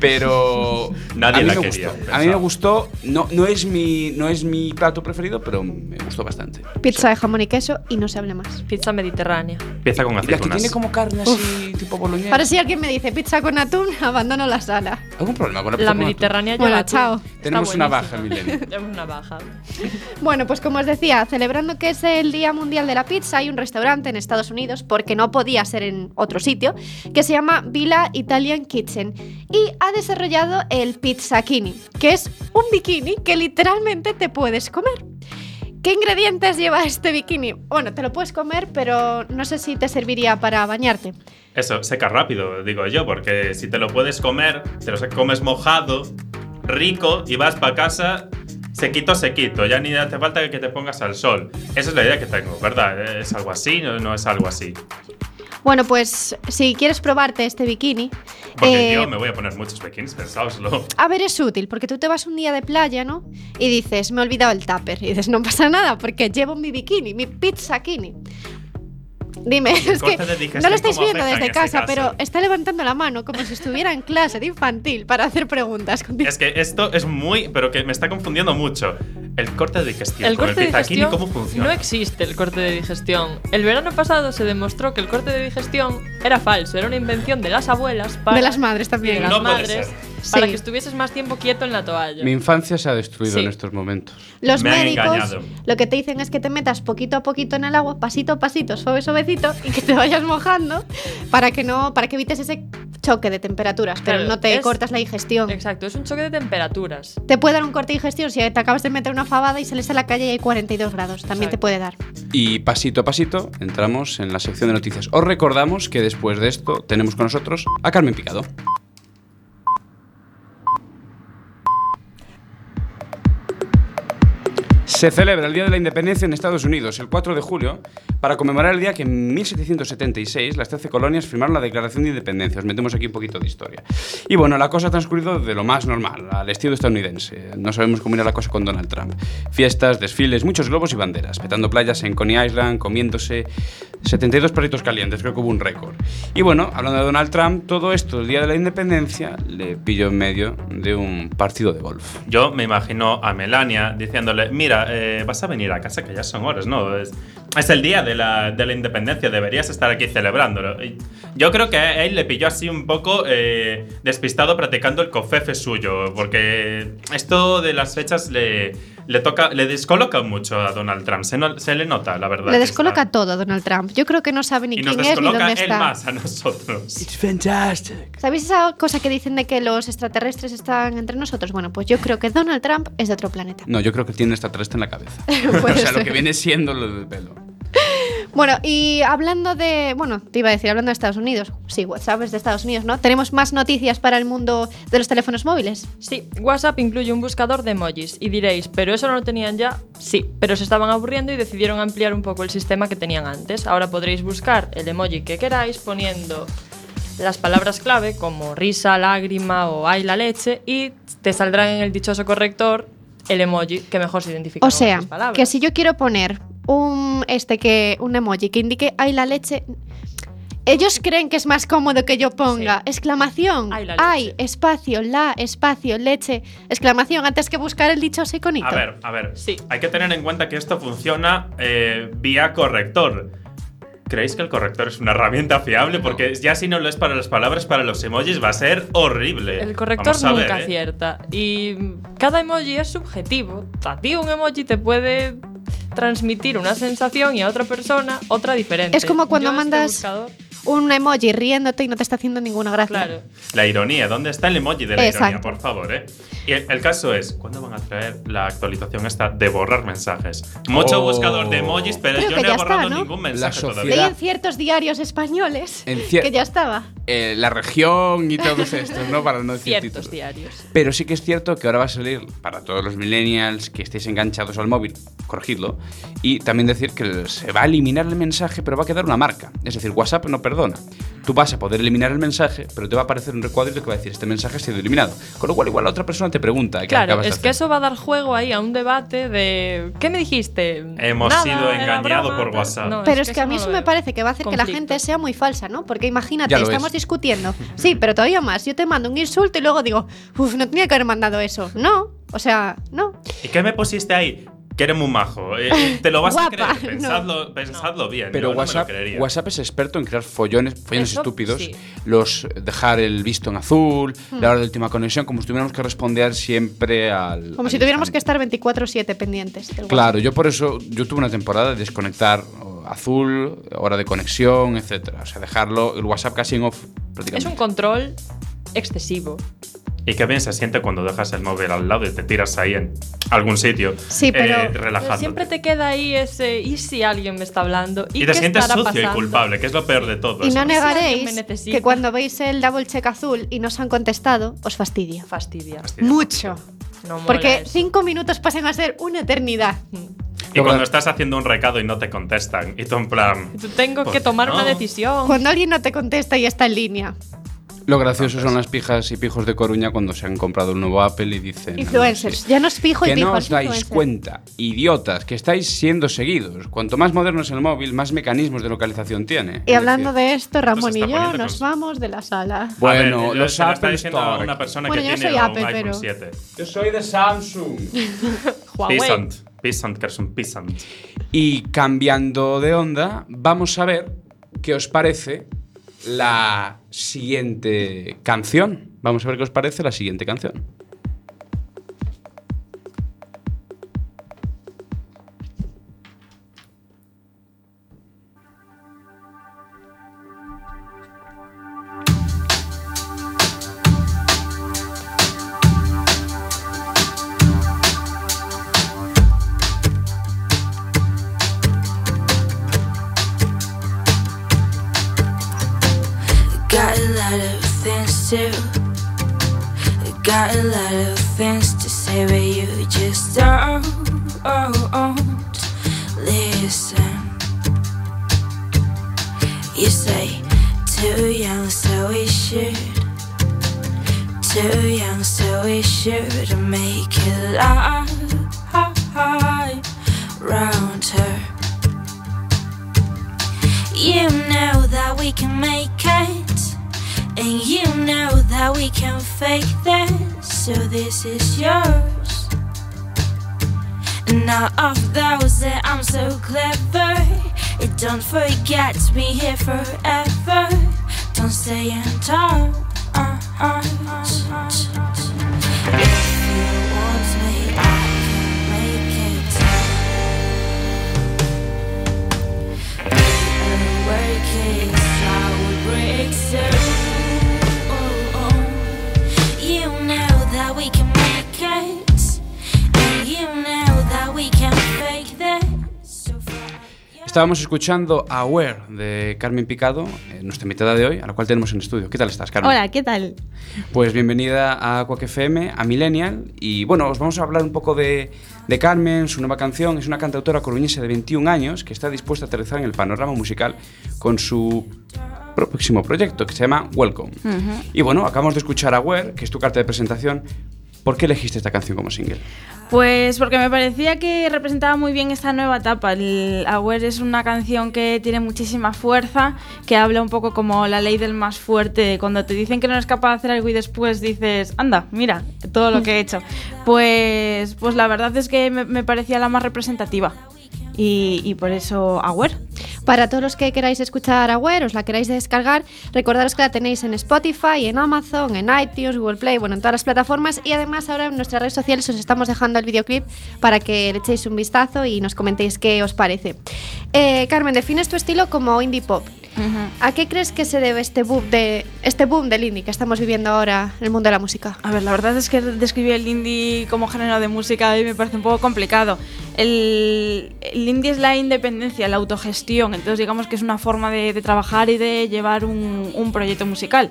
Pero Nadie a mí la me quería, gustó. A mí me gustó, no, no, es mi, no es mi plato preferido, pero me gustó bastante. Pizza de jamón y queso y no se hable más. Pizza mediterránea. Empieza con Y la que aceitunas. tiene como carne así, tipo boloñesa. Ahora si alguien me dice pizza con atún, abandono la sala. ¿Algún problema con la pizza La mediterránea Bueno, lleva atún. chao. Tenemos una baja, Milenio. Tenemos una baja. Bueno, pues como os decía, celebrando que es el Día Mundial de la Pizza, hay un restaurante en Estados Unidos, porque no podía ser en otro sitio, que se llama Villa Italian Kitchen y ha desarrollado el Pizzacchini, que es un bikini que literalmente te puedes comer. ¿Qué ingredientes lleva este bikini? Bueno, te lo puedes comer, pero no sé si te serviría para bañarte. Eso, seca rápido, digo yo, porque si te lo puedes comer, te lo comes mojado, rico y vas para casa sequito, sequito. Ya ni hace falta que te pongas al sol. Esa es la idea que tengo, ¿verdad? ¿Es algo así? ¿No, no es algo así? Bueno, pues si quieres probarte este bikini, Porque eh, yo me voy a poner muchos bikinis, pensáoslo. A ver, es útil, porque tú te vas un día de playa, ¿no? Y dices, me he olvidado el tupper. Y dices, no pasa nada, porque llevo mi bikini, mi pizzakini. Dime, es que de no lo estáis viendo desde este casa, caso. pero está levantando la mano como si estuviera en clase de infantil para hacer preguntas. Es que esto es muy. Pero que me está confundiendo mucho. El corte de digestión. El con corte de pizzaquini, digestión ¿cómo funciona? no existe el corte de digestión. El verano pasado se demostró que el corte de digestión era falso, era una invención de las abuelas para De las madres también. de las No puede madres para Sí. que estuvieses más tiempo quieto en la toalla. Mi infancia se ha destruido Sí. en estos momentos. Los Me médicos lo que te dicen es que te metas poquito a poquito en el agua, pasito a pasito, suave suavecito, y que te vayas mojando para que no, para que evites ese choque de temperaturas, pero Claro, no te es- cortas la digestión. Exacto, es un choque de temperaturas. Te puede dar un corte de digestión si te acabas de meter una fabada y sales a la calle y hay 42 grados. También te puede dar. Y pasito a pasito entramos en la sección de noticias. Os recordamos que después de esto tenemos con nosotros a Carmen Picado. Se celebra el Día de la Independencia en Estados Unidos el 4 de julio para conmemorar el día que en 1776 las 13 colonias firmaron la Declaración de Independencia. Os metemos aquí un poquito de historia. Y bueno, la cosa ha transcurrido de lo más normal, al estilo estadounidense. No sabemos cómo irá la cosa con Donald Trump. Fiestas, desfiles, muchos globos y banderas, petando playas en Coney Island, comiéndose 72 perritos calientes, creo que hubo un récord. Y bueno, hablando de Donald Trump, todo esto, el Día de la Independencia, le pilló en medio de un partido de golf. Yo me imagino a Melania diciéndole: Mira, eh, vas a venir a casa que ya son horas, ¿no? Es, es el día de la, de la independencia, deberías estar aquí celebrándolo. Y Yo creo que a él le pilló así un poco eh, despistado practicando el cofefe suyo, porque esto de las fechas le, le toca, le descoloca mucho a Donald Trump. Se, no- se le nota, la verdad. Le descoloca está. todo a Donald Trump. Yo creo que no sabe ni Y nos quién es ni descoloca dónde él está. más a nosotros. fantastic. ¿Sabéis esa cosa que dicen de que los extraterrestres están entre nosotros? Bueno, pues yo creo que Donald Trump es de otro planeta. No, yo creo que tiene extraterrestre en la cabeza. O sea, lo que viene siendo lo del pelo. Bueno, y hablando de. Bueno, te iba a decir, hablando de Estados Unidos. Sí, WhatsApp es de Estados Unidos, ¿no? Tenemos más noticias para el mundo de los teléfonos móviles. Sí, WhatsApp incluye un buscador de emojis y diréis, ¿pero eso no lo tenían ya? Sí, pero se estaban aburriendo y decidieron ampliar un poco el sistema que tenían antes. Ahora podréis buscar el emoji que queráis poniendo las palabras clave como risa, lágrima o ay la leche y te saldrán en el dichoso corrector el emoji que mejor se identifica O sea, palabras. que si yo quiero poner un este que un emoji que indique ay la leche ellos creen que es más cómodo que yo ponga exclamación, Ay, la ay, leche. espacio, la, espacio, leche, exclamación, antes que buscar el dichoso iconito. A ver, a ver. Sí. Hay que tener en cuenta que esto funciona eh, vía corrector. ¿Creéis que el corrector es una herramienta fiable? Porque ya si no lo es para las palabras, para los emojis va a ser horrible. El corrector ver, nunca ¿eh? acierta. Y cada emoji es subjetivo. A ti un emoji te puede transmitir una sensación y a otra persona otra diferente. Es como cuando Yo este mandas buscador- un emoji riéndote y no te está haciendo ninguna gracia. Claro. La ironía, ¿dónde está el emoji de la ironía, Exacto. por favor? ¿eh? Y el, el caso es, ¿cuándo van a traer la actualización esta de borrar mensajes? Mucho Oh. buscador de emojis, pero Creo yo no he borrado está, ¿no? ningún mensaje sociedad- todavía. Leí en ciertos diarios españoles que ya estaba. Eh, la región y todos estos, ¿no? Para no decir Ciertos títulos. diarios. Pero sí que es cierto que ahora va a salir para todos los millennials que estéis enganchados al móvil, corregidlo. Y también decir que se va a eliminar el mensaje, pero va a quedar una marca. Es decir, WhatsApp no perdona. Perdona. Tú vas a poder eliminar el mensaje, pero te va a aparecer un recuadrito que va a decir este mensaje ha sido eliminado. Con lo cual, igual la otra persona te pregunta qué Claro, acabas de es que hacer. eso va a dar juego ahí a un debate de ¿qué me dijiste? Hemos Nada, sido era engañado broma, por. WhatsApp. No, Pero es que a mí eso me parece que va a hacer que la gente sea muy falsa, ¿no? Porque imagínate, estamos es. discutiendo. Sí, pero todavía más. Yo te mando un insulto y luego digo, uff, no tenía que haber mandado eso. No, o sea, no. ¿Y qué me pusiste ahí? Que eres muy majo. Eh, eh, te lo vas Guapa, a creer. Pensadlo, pensadlo bien. Pero yo no WhatsApp. WhatsApp es experto en crear follones, follones Eso, estúpidos, sí. los dejar el visto en azul, Hmm. la hora de última conexión, como si tuviéramos que responder siempre al. Como al si tuviéramos que estar 24-7 pendientes. del WhatsApp. Claro, yo por eso, yo tuve una temporada de desconectar azul, hora de conexión, etcétera. O sea, dejarlo, el WhatsApp casi en off Es prácticamente. un control excesivo. Y qué bien se siente cuando dejas el móvil al lado y te tiras ahí en algún sitio. Sí, pero- eh, Pero relajándote. siempre te queda ahí ese ¿y si alguien me está hablando? ¿Y, Y te sientes sucio y pasando? culpable, que es lo peor de todo. Y eso. no negaréis que cuando veis el double check azul y no os han contestado, os fastidia. Fastidia. Mucho. No Porque eso. cinco minutos pasan a ser una eternidad. Y cuando estás haciendo un recado y no te contestan, y tú en plan. Tú tengo ¿por que qué tomar no? una decisión. Cuando alguien no te contesta y está en línea. Lo gracioso son las pijas y pijos de Coruña cuando se han comprado el nuevo Apple y dicen. Influencers. Ya no es fijo y Que no os dais influencer. cuenta, idiotas, que estáis siendo seguidos. Cuanto más moderno es el móvil, más mecanismos de localización tiene. Y hablando de esto, Ramón y yo nos vamos de la sala. Bueno, los Apple Store. una persona Bueno, que yo tiene soy un Apple, iPhone pero- 7. Yo soy de Samsung. Huawei. Peasant, que eres un peasant. Y cambiando de onda, vamos a ver qué os parece la siguiente canción. Vamos a ver qué os parece la siguiente canción. Lot of things to Got a lot of things to say But you just don't listen. You say too young so we should Too young so we should Make it live round her you know that we can make it, and you know that we can fake this. So this is yours. None of those that I'm so clever. And don't forget be here forever. Don't stay and talk. Uh-huh. If you want me, I can make it. work is I would break so Estábamos escuchando Aware de Carmen Picado, eh, nuestra invitada de hoy, a la cual tenemos en estudio. ¿Qué tal estás, Carmen? Hola, ¿qué tal? Pues bienvenida a Quack FM, a Millennial. Y bueno, os vamos a hablar un poco de, de Carmen, su nueva canción. Es una cantautora coruñesa de 21 años que está dispuesta a aterrizar en el panorama musical con su próximo proyecto que se llama Welcome. Y bueno, acabamos de escuchar Aware, que es tu carta de presentación. ¿Por qué elegiste esta canción como single? Pues porque me parecía que representaba muy bien esta nueva etapa. El Aware es una canción que tiene muchísima fuerza, que habla un poco como la ley del más fuerte. Cuando te dicen que no eres capaz de hacer algo y después dices, anda, mira, todo lo que he hecho. Pues, pues la verdad es que me, me parecía la más representativa. Y, y por eso Aware. Para todos los que queráis escuchar Aware, os la queráis descargar, recordaros que la tenéis en Spotify, en Amazon, en iTunes, Google Play, bueno, en todas las plataformas y además ahora en nuestras redes sociales os estamos dejando el videoclip para que le echéis un vistazo y nos comentéis qué os parece. Eh, Carmen, defines tu estilo como indie pop. ¿A qué crees que se debe este boom, de, este boom del indie que estamos viviendo ahora en el mundo de la música? A ver, la verdad es que describir el indie como género de música a mí me parece un poco complicado. El, el indie es la independencia, la autogestión, entonces digamos que es una forma de, trabajar y de llevar un proyecto musical.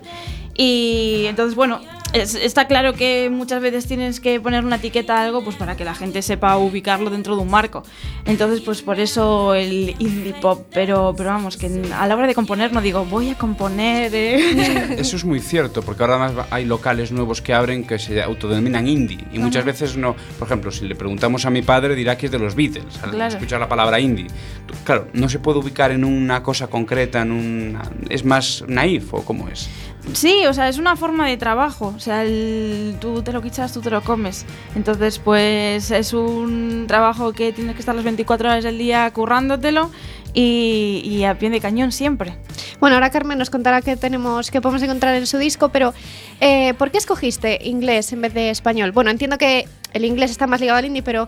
Y entonces, bueno, es- está claro que muchas veces tienes que poner una etiqueta a algo pues para que la gente sepa ubicarlo dentro de un marco. Entonces, pues por eso el indie pop. Pero, pero vamos, que a la hora de componer no digo, voy a componer. eh". Eso es muy cierto, porque ahora además hay locales nuevos que abren que se autodenominan indie. Y muchas veces no. Por ejemplo, si le preguntamos a mi padre, dirá que es de los Beatles. Al Claro. escuchar la palabra indie. Claro, no se puede ubicar en una cosa concreta, en una. ¿Es más naif o cómo es? Sí, o sea, es una forma de trabajo. O sea, el- tú te lo quichas, tú te lo comes. Entonces, pues es un trabajo que tienes que estar las 24 horas del día currándotelo y, y a pie de cañón siempre. Bueno, ahora Carmen nos contará qué tenemos, qué podemos encontrar en su disco, pero eh, ¿por qué escogiste inglés en vez de español? Bueno, entiendo que el inglés está más ligado al indie, pero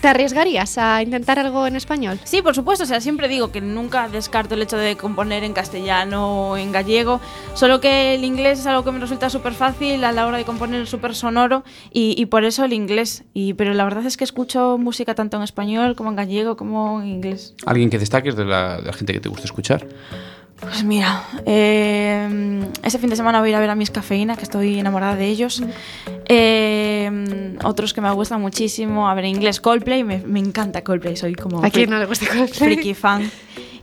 ¿te arriesgarías a intentar algo en español? Sí, por supuesto, o sea, siempre digo que nunca descarto el hecho de componer en castellano o en gallego, solo que el inglés es algo que me resulta súper fácil a la hora de componer, súper sonoro y, y por eso el inglés. Y, pero la verdad es que escucho música tanto en español como en gallego como en inglés. ¿Alguien que destaques de la, de la gente que te gusta escuchar? Pues mira, eh, ese fin de semana voy a ir a ver a Miss Cafeína, que estoy enamorada de ellos. Eh, otros que me gustan muchísimo, a ver, en inglés Coldplay, me, me encanta Coldplay, soy como ¿A quién no le gusta Coldplay? friki fan.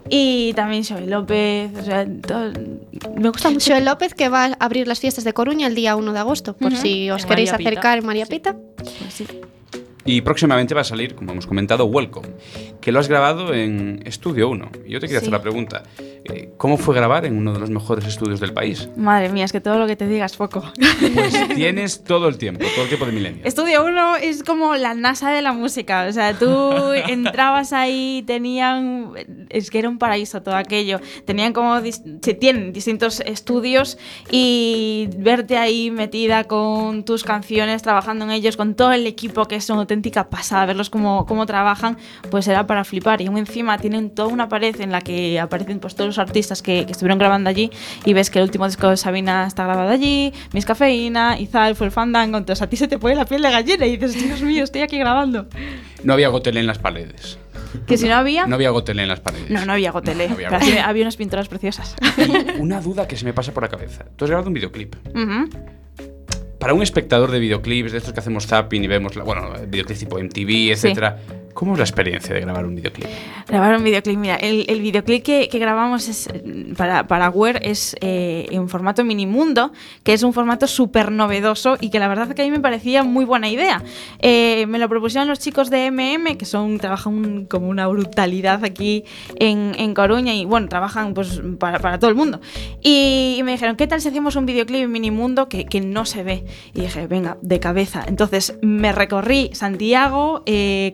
Y también Xoe López, o sea, todo- me gusta mucho. Joel López que va a abrir las fiestas de Coruña el día 1 de agosto, por si os En queréis María Pita. acercar en María Pita. Pues sí. Y próximamente va a salir, como hemos comentado, Welcome, que lo has grabado en Estudio 1. Y yo te quería Sí. hacer la pregunta, eh, ¿cómo fue grabar en uno de los mejores estudios del país? Madre mía, es que todo lo que te digas es poco. Pues tienes todo el tiempo, todo el tiempo de milenio. Estudio 1 es como la NASA de la música. O sea, tú entrabas ahí, tenían. Es que era un paraíso todo aquello. Tenían como. Se tienen distintos estudios y verte ahí metida con tus canciones, trabajando en ellos, con todo el equipo que es una auténtica pasada, verlos cómo, cómo trabajan, pues era para flipar. Y aún encima tienen toda una pared en la que aparecen pues, todos los artistas que, que estuvieron grabando allí y ves que el último disco de Sabina está grabado allí, Miss Cafeína, Izal fue el fandango, entonces a ti se te pone la piel de gallina y dices, Dios mío, estoy aquí grabando. No había gotelé en las paredes. Que si no había... No había gotelé en las paredes. No, no había gotelé. No había gotelé. había, unas pinturas preciosas. Y una duda que se me pasa por la cabeza. Tú has grabado un videoclip. Ujú. Para un espectador de videoclips, de estos que hacemos zapping y vemos, la- bueno, videoclips tipo MTV, etcétera, ¿cómo es la experiencia de grabar un videoclip? Grabar un videoclip. Mira, el, el videoclip que, que grabamos es, eh, para, para Wear es eh, en formato minimundo, que es un formato súper novedoso y que la verdad es que a mí me parecía muy buena idea. Eh, me lo propusieron los chicos de MM, que son trabajan como una brutalidad aquí en, en Coruña y bueno, trabajan pues para, para todo el mundo. Y, y me dijeron, ¿qué tal si hacemos un videoclip en minimundo que, que no se ve? Y dije, venga, de cabeza. Entonces me recorrí Santiago, eh,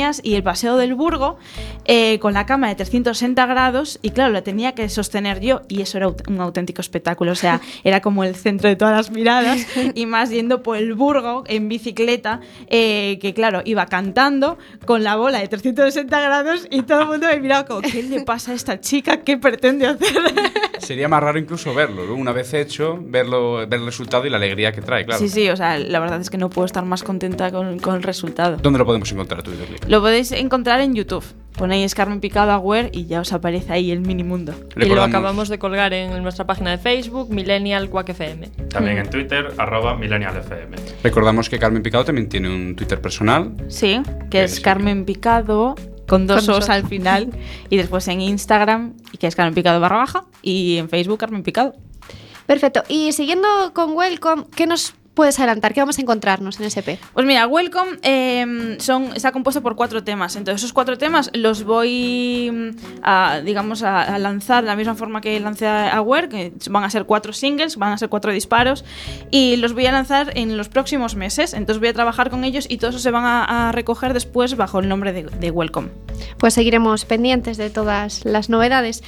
Camariñas y el Paseo del Burgo eh, con la cámara de 360 grados y claro, la tenía que sostener yo y eso era un auténtico espectáculo. O sea, era como el centro de todas las miradas y más yendo por el Burgo en bicicleta, eh, que claro, iba cantando con la bola de 360 grados y todo el mundo me miraba como, ¿qué le pasa a esta chica? ¿Qué pretende hacer? Sería más raro incluso verlo, ¿no? una vez hecho, verlo, ver el resultado y la alegría que trae, claro. Sí, sí, o sea, la verdad es que no puedo estar más contenta con, con el resultado. ¿Dónde lo podemos encontrar tu videoclip? Lo podéis encontrar en YouTube. Ponéis Carmen Picado Aware y ya os aparece ahí el mini mundo. Y lo acabamos de colgar en nuestra página de Facebook, Millennial Quack FM. También en Twitter, arroba millennialfm. Recordamos que Carmen Picado también tiene un Twitter personal. Sí, que es Carmen Picado con dos Con os al final y después en Instagram y que es Carmen Picado barra baja y en Facebook Carmen Picado. Perfecto. Y siguiendo con Welcome, ¿qué nos puedes adelantar? ¿Qué vamos a encontrarnos en SP? Pues mira, Welcome eh, son, está compuesto por cuatro temas. Entonces, esos cuatro temas los voy mm, a, digamos, a, a lanzar de la misma forma que lancé a Aware, que van a ser cuatro singles, van a ser cuatro disparos, y los voy a lanzar en los próximos meses. Entonces, voy a trabajar con ellos y todos se van a, a recoger después bajo el nombre de, de Welcome. Pues seguiremos pendientes de todas las novedades.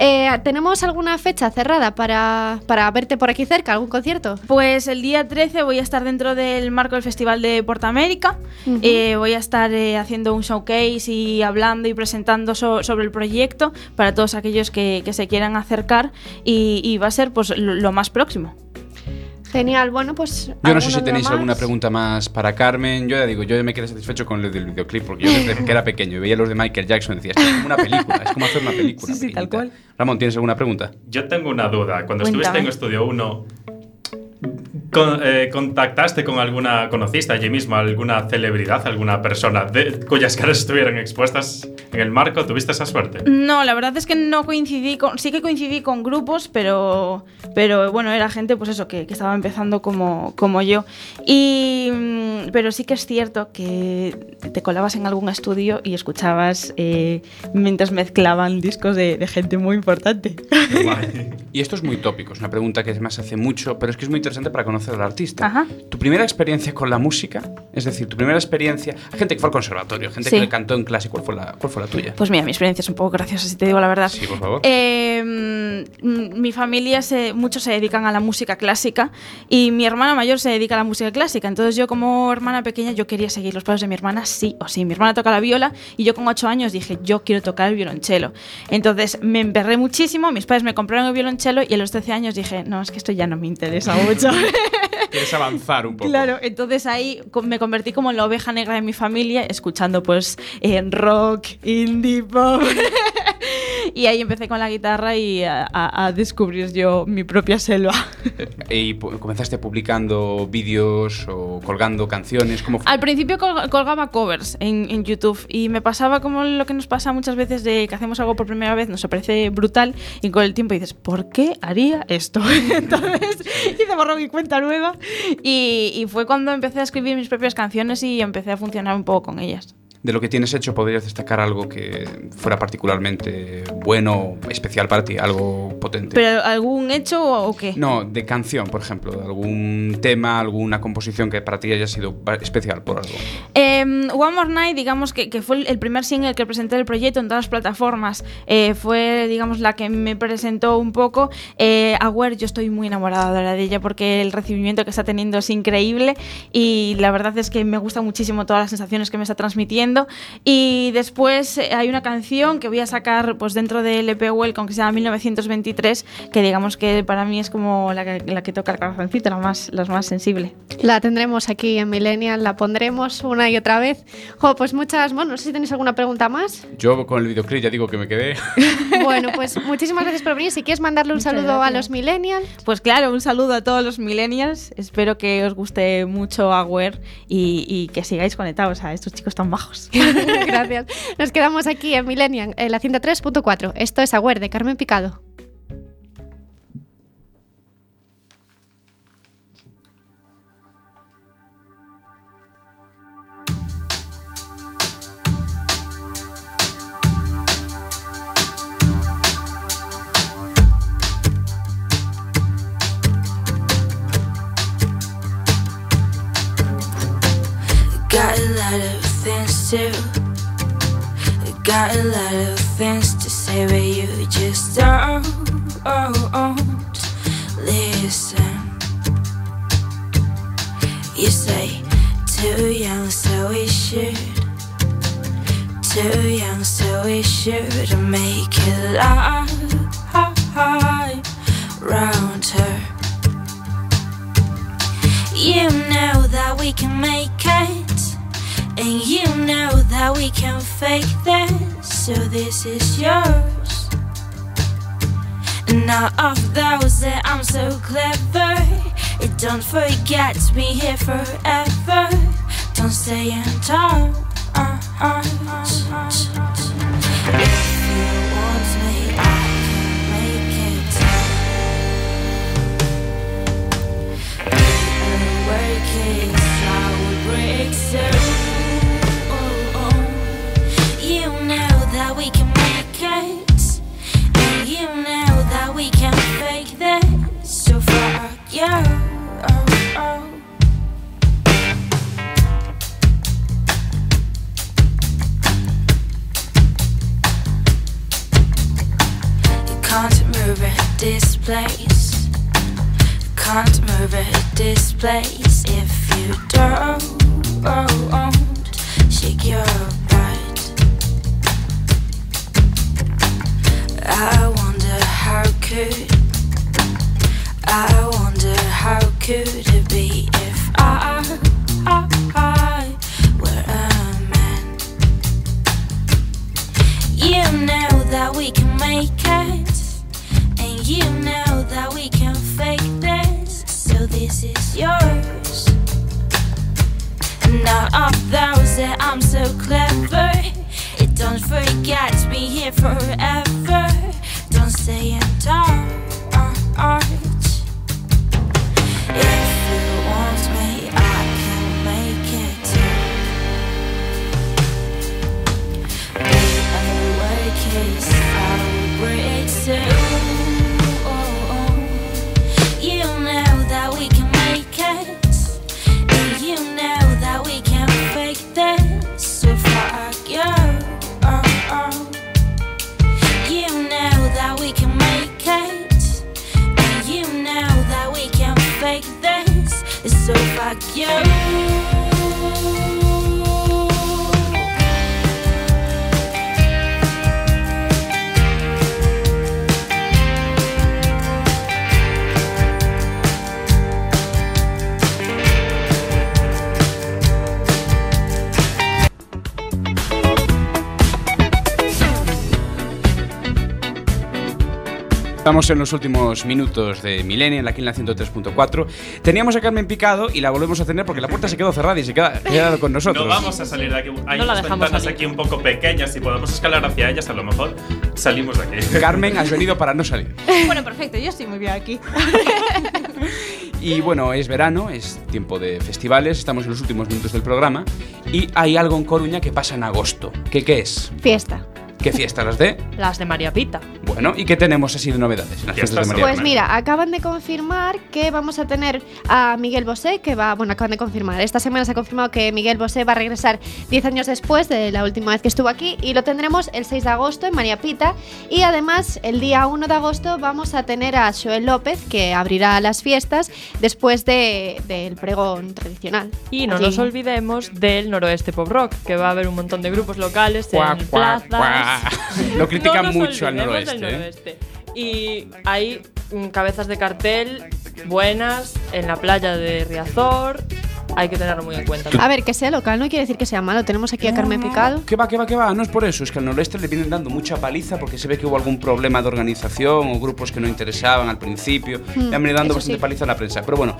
Eh, ¿Tenemos alguna fecha cerrada para, para verte por aquí cerca? ¿Algún concierto? Pues el día 13 voy a estar dentro del marco del Festival de Portamérica. Ujú. Eh, voy a estar eh, haciendo un showcase y hablando y presentando so- sobre el proyecto para todos aquellos que, que se quieran acercar y, y va a ser pues lo, lo más próximo. Genial, bueno, pues. Yo no sé si ¿alguna tenéis más? alguna pregunta más para Carmen. Yo ya digo, yo ya me quedé satisfecho con lo del videoclip, porque yo desde que era pequeño y veía los de Michael Jackson decía, "Esto es como una película, es como hacer una película. Sí, sí, tal pequeñita". cual. Ramón, ¿tienes alguna pregunta? Yo tengo una duda. Cuando Cuéntame. estuviste en Estudio 1, con- eh, ¿Contactaste con alguna, conociste allí mismo alguna celebridad, alguna persona de- cuyas caras estuvieran expuestas en el marco? ¿Tuviste esa suerte? No, la verdad es que no coincidí con. Sí que coincidí con grupos, pero. Pero bueno, era gente, pues eso, que, que estaba empezando como, como yo. Y. mm, Pero sí que es cierto que te colabas en algún estudio y escuchabas eh, mientras mezclaban discos de, de gente muy importante. Y esto es muy tópico, es una pregunta que además hace mucho, pero es que es muy interesante para conocer al artista. Ajá. Tu primera experiencia con la música, es decir, tu primera experiencia, gente que fue al conservatorio, gente Sí. que cantó en clase, ¿cuál fue la, cuál fue la tuya? Pues mira, mi experiencia es un poco graciosa, si te digo la verdad. Sí, por favor. Eh, mi familia, se, muchos se dedican a la música clásica y mi hermana mayor se dedica a la música clásica. Entonces yo como hermana pequeña yo quería seguir los pasos de mi hermana sí o sí. Mi hermana toca la viola y yo con ocho años dije yo quiero tocar el violonchelo. Entonces me emperré muchísimo, mis padres me compraron el violonchelo y a los 13 años dije no, es que esto ya no me interesa mucho. Quieres avanzar un poco. Claro, entonces ahí me convertí como en la oveja negra de mi familia, escuchando pues en rock, indie, pop. y ahí empecé con la guitarra y a, a- a descubrir yo mi propia selva. Y comenzaste publicando vídeos o colgando canciones, ¿cómo fue? Al principio col- colgaba covers en, en YouTube y me pasaba como lo que nos pasa muchas veces de que hacemos algo por primera vez, nos parece brutal y con el tiempo dices, ¿por qué haría esto? Entonces hice borrón y cuenta nueva y, y fue cuando empecé a escribir mis propias canciones y empecé a funcionar un poco con ellas. De lo que tienes hecho, ¿podrías destacar algo que fuera particularmente bueno, especial para ti, algo potente? ¿Pero algún hecho o, o qué? No, de canción, por ejemplo, de algún tema, alguna composición que para ti haya sido especial por algo. Em, One More Night, digamos que, que fue el- el primer single que presenté del proyecto en todas las plataformas. Eh, fue, digamos, la que me presentó un poco. Eh, Aware, yo estoy muy enamorada de, de ella porque el recibimiento que está teniendo es increíble y la verdad es que me gusta muchísimo todas las sensaciones que me está transmitiendo. Y después eh, hay una canción que voy a sacar pues dentro del EP Welcome que se llama 1923, que digamos que para mí es como la que, la que toca el corazoncito, la más, la más sensible. La tendremos aquí en Millennial, la pondremos una y otra vez. Jo, pues muchas, bueno, no sé si tenéis alguna pregunta más. Yo con el videoclip ya digo que me quedé. Bueno, pues muchísimas gracias por venir. Si quieres mandarle un Muchas saludo a gracias. los Millennials. Pues claro, un saludo a todos los millennials. Espero que os guste mucho Aware y, y que sigáis conectados a estos chicos tan bajos. Gracias. Nos quedamos aquí en Millennial, en la 103.4. Esto es Aware de Carmen Picado. Things to. Got a lot of things to say But you just don't listen. You say too young so we should Too young so we should Make it live round her. You know that we can make it, and you know that we can't fake this. So this is yours. And None of those that I'm so clever. And don't forget to be here forever. Don't stay in touch. Uh-huh. If you want me, I can make it. Work it, I will break through. You know that we can't fake this. So fuck you. Can't move at this place. Can't move at this place if you don't shake your butt. I wonder how could I wonder how could it be if I, I I were a man? You know that we can make it, and you know that we can fake this. So this is yours. And out of those that I'm so clever, it don't forget to be here forever. In dark. Uh, if you want me, I can make it too. I will break. So fuck you. Estamos en los últimos minutos de Millennium, aquí en la 103.4. Teníamos a Carmen Picado y la volvemos a tener porque la puerta se quedó cerrada y se queda quedado con nosotros. No vamos a salir de aquí. Hay No la unas dejamos ventanas salir. aquí un poco pequeñas. Si podemos escalar hacia ellas, a lo mejor salimos de aquí. Carmen, has venido para no salir. Bueno, perfecto, yo estoy muy bien aquí. Y bueno, es verano, es tiempo de festivales, estamos en los últimos minutos del programa y hay algo en Coruña que pasa en agosto. ¿Qué, qué es? Fiesta. ¿Qué fiesta las de? Las de María Pita. Bueno, ¿y qué tenemos así de novedades en las fiestas de María Pues Pita? mira, acaban de confirmar que vamos a tener a Miguel Bosé, que va, bueno, acaban de confirmar. Esta semana se ha confirmado que Miguel Bosé va a regresar 10 años después de la última vez que estuvo aquí y lo tendremos el 6 de agosto en María Pita. Y además, el día 1 de agosto vamos a tener a Joel López, que abrirá las fiestas después de- del pregón tradicional. Y no Allí. nos olvidemos del noroeste pop rock, que va a haber un montón de grupos locales Cuá, en cuá, plazas. Cuá. Lo critican No mucho al noroeste, ¿eh? noroeste. Y hay mm, cabezas de cartel buenas en la playa de Riazor. Hay que tenerlo muy en cuenta. A ver, que sea local no quiere decir que sea malo. Tenemos aquí a Carmen Picado. ¿Qué va, qué va, qué va? No es por eso, es que al noroeste le vienen dando mucha paliza porque se ve que hubo algún problema de organización o grupos que no interesaban al principio. Hmm, le han venido dando bastante sí. paliza a la prensa. Pero bueno,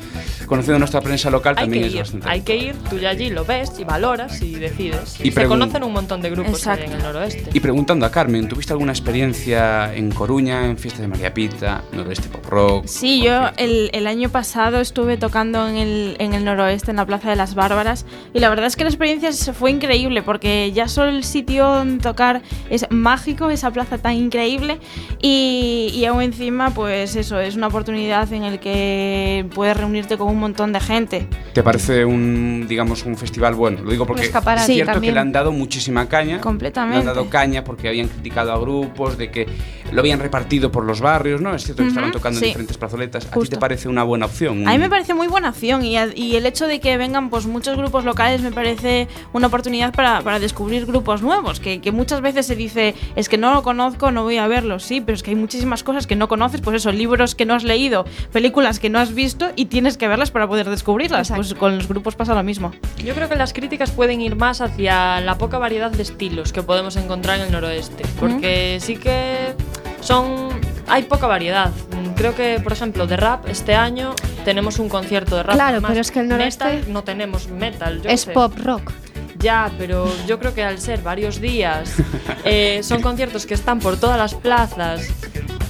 conociendo nuestra prensa local Hay también que es ir, bastante. hay que ir, tú ya allí lo ves y valoras y decides. Y se conocen un montón de grupos en el noroeste. Y preguntando a Carmen, ¿tuviste alguna experiencia en Coruña, en fiesta de María Pita, noroeste pop rock? Sí, yo el, el año pasado estuve tocando en el, en el noroeste, en la Plaza de las Bárbaras, y la verdad es que la experiencia fue increíble, porque ya solo el sitio tocar es mágico, esa plaza tan increíble, y, y aún encima, pues eso, es una oportunidad en el que puedes reunirte con un montón de gente. ¿Te parece un, digamos, un festival bueno? Lo digo porque es cierto también. que le han dado muchísima caña. Completamente. Le han dado caña porque habían criticado a grupos, de que lo habían repartido por los barrios, ¿no? Es cierto que Ujú, estaban tocando sí. en diferentes plazoletas. ¿A ti Justo. te parece una buena opción? A mí me parece muy buena opción y, y el hecho de que vengan pues muchos grupos locales me parece una oportunidad para, para descubrir grupos nuevos, que, que muchas veces se dice, es que no lo conozco, no voy a verlo, sí, pero es que hay muchísimas cosas que no conoces, pues eso, libros que no has leído, películas que no has visto y tienes que verlas para poder descubrirlas, pues con los grupos pasa lo mismo. Yo creo que las críticas pueden ir más hacia la poca variedad de estilos que podemos encontrar en el noroeste, porque sí que son hay poca variedad. Creo que, por ejemplo, de rap este año tenemos un concierto de rap. Claro, Además, pero es que el noroeste metal no tenemos metal. yo Es sé. pop rock. Ya, pero yo creo que al ser varios días, eh, son conciertos que están por todas las plazas.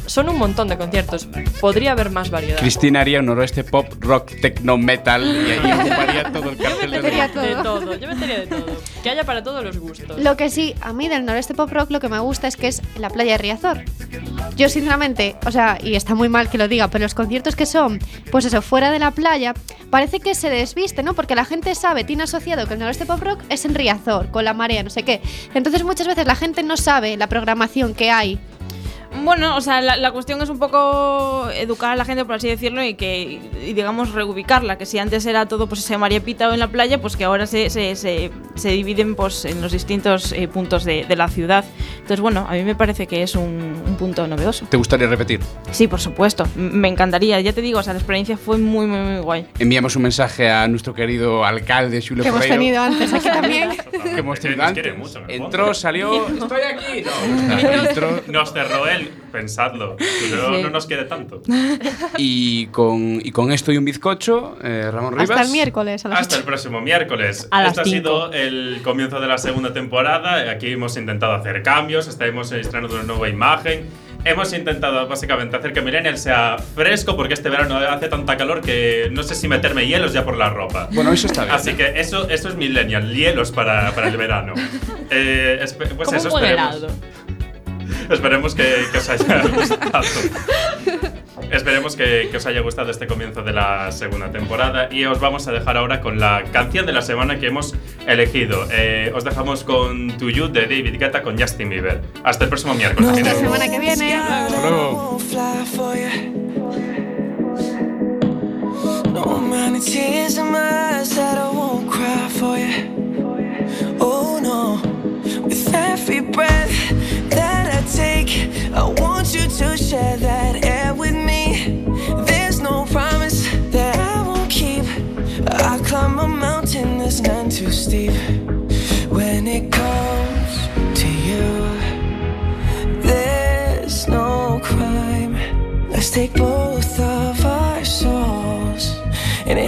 Son un montón de conciertos. Podría haber más variedad. Cristina haría un noroeste pop, rock, techno, metal y ahí ocuparía todo el cartel de metería. De todo. todo, yo metería de todo. Que haya para todos los gustos. Lo que sí, a mí del noroeste pop rock lo que me gusta es que es la playa de Riazor. Yo sinceramente, o sea, y está muy mal que lo diga, pero los conciertos que son, pues eso, fuera de la playa, parece que se desviste, ¿no? Porque la gente sabe, tiene asociado que el noroeste pop rock es en Riazor, con la marea, no sé qué. Entonces muchas veces la gente no sabe la programación que hay. Bueno, o sea, la, la cuestión es un poco educar a la gente, por así decirlo, y que, y digamos, reubicarla. Que si antes era todo, pues, ese María Pita o en la playa, pues que ahora se, se, se, se dividen, pues, en los distintos eh, puntos de, de la ciudad. Entonces, bueno, a mí me parece que es un, un punto novedoso. ¿Te gustaría repetir? Sí, por supuesto. Me encantaría. Ya te digo, o sea, la experiencia fue muy, muy, muy guay. Enviamos un mensaje a nuestro querido alcalde Julio Que hemos tenido antes aquí también. que hemos tenido antes. mucho, Entró, salió, estoy aquí. No, no, entró, Nos cerró él pensadlo. Julio Sí. no nos quiere tanto. Y con, y con esto y un bizcocho, eh, Ramón Rivas. Hasta el miércoles a las Hasta el 8. próximo miércoles. A las este ha sido el comienzo de la segunda temporada. Aquí hemos intentado hacer cambios, estamos estrenando una nueva imagen. Hemos intentado básicamente hacer que Millennial sea fresco porque este verano hace tanta calor que no sé si meterme hielos ya por la ropa. Bueno, eso está bien. Así que eso, eso es Millennial, hielos para, para el verano. Eh, pues Como eso un buen esperemos. helado. Esperemos que, que os haya gustado. Esperemos que, que os haya gustado este comienzo de la segunda temporada y os vamos a dejar ahora con la canción de la semana que hemos elegido. Eh, os dejamos con To You de David Guetta con Justin Bieber. Hasta el próximo miércoles. Hasta la semana que viene. for you. Oh no, with every breath that I I want you to share that air with me. There's no promise that I won't keep. I climb a mountain that's none too steep. When it comes to you. There's no crime. Let's take both of our souls and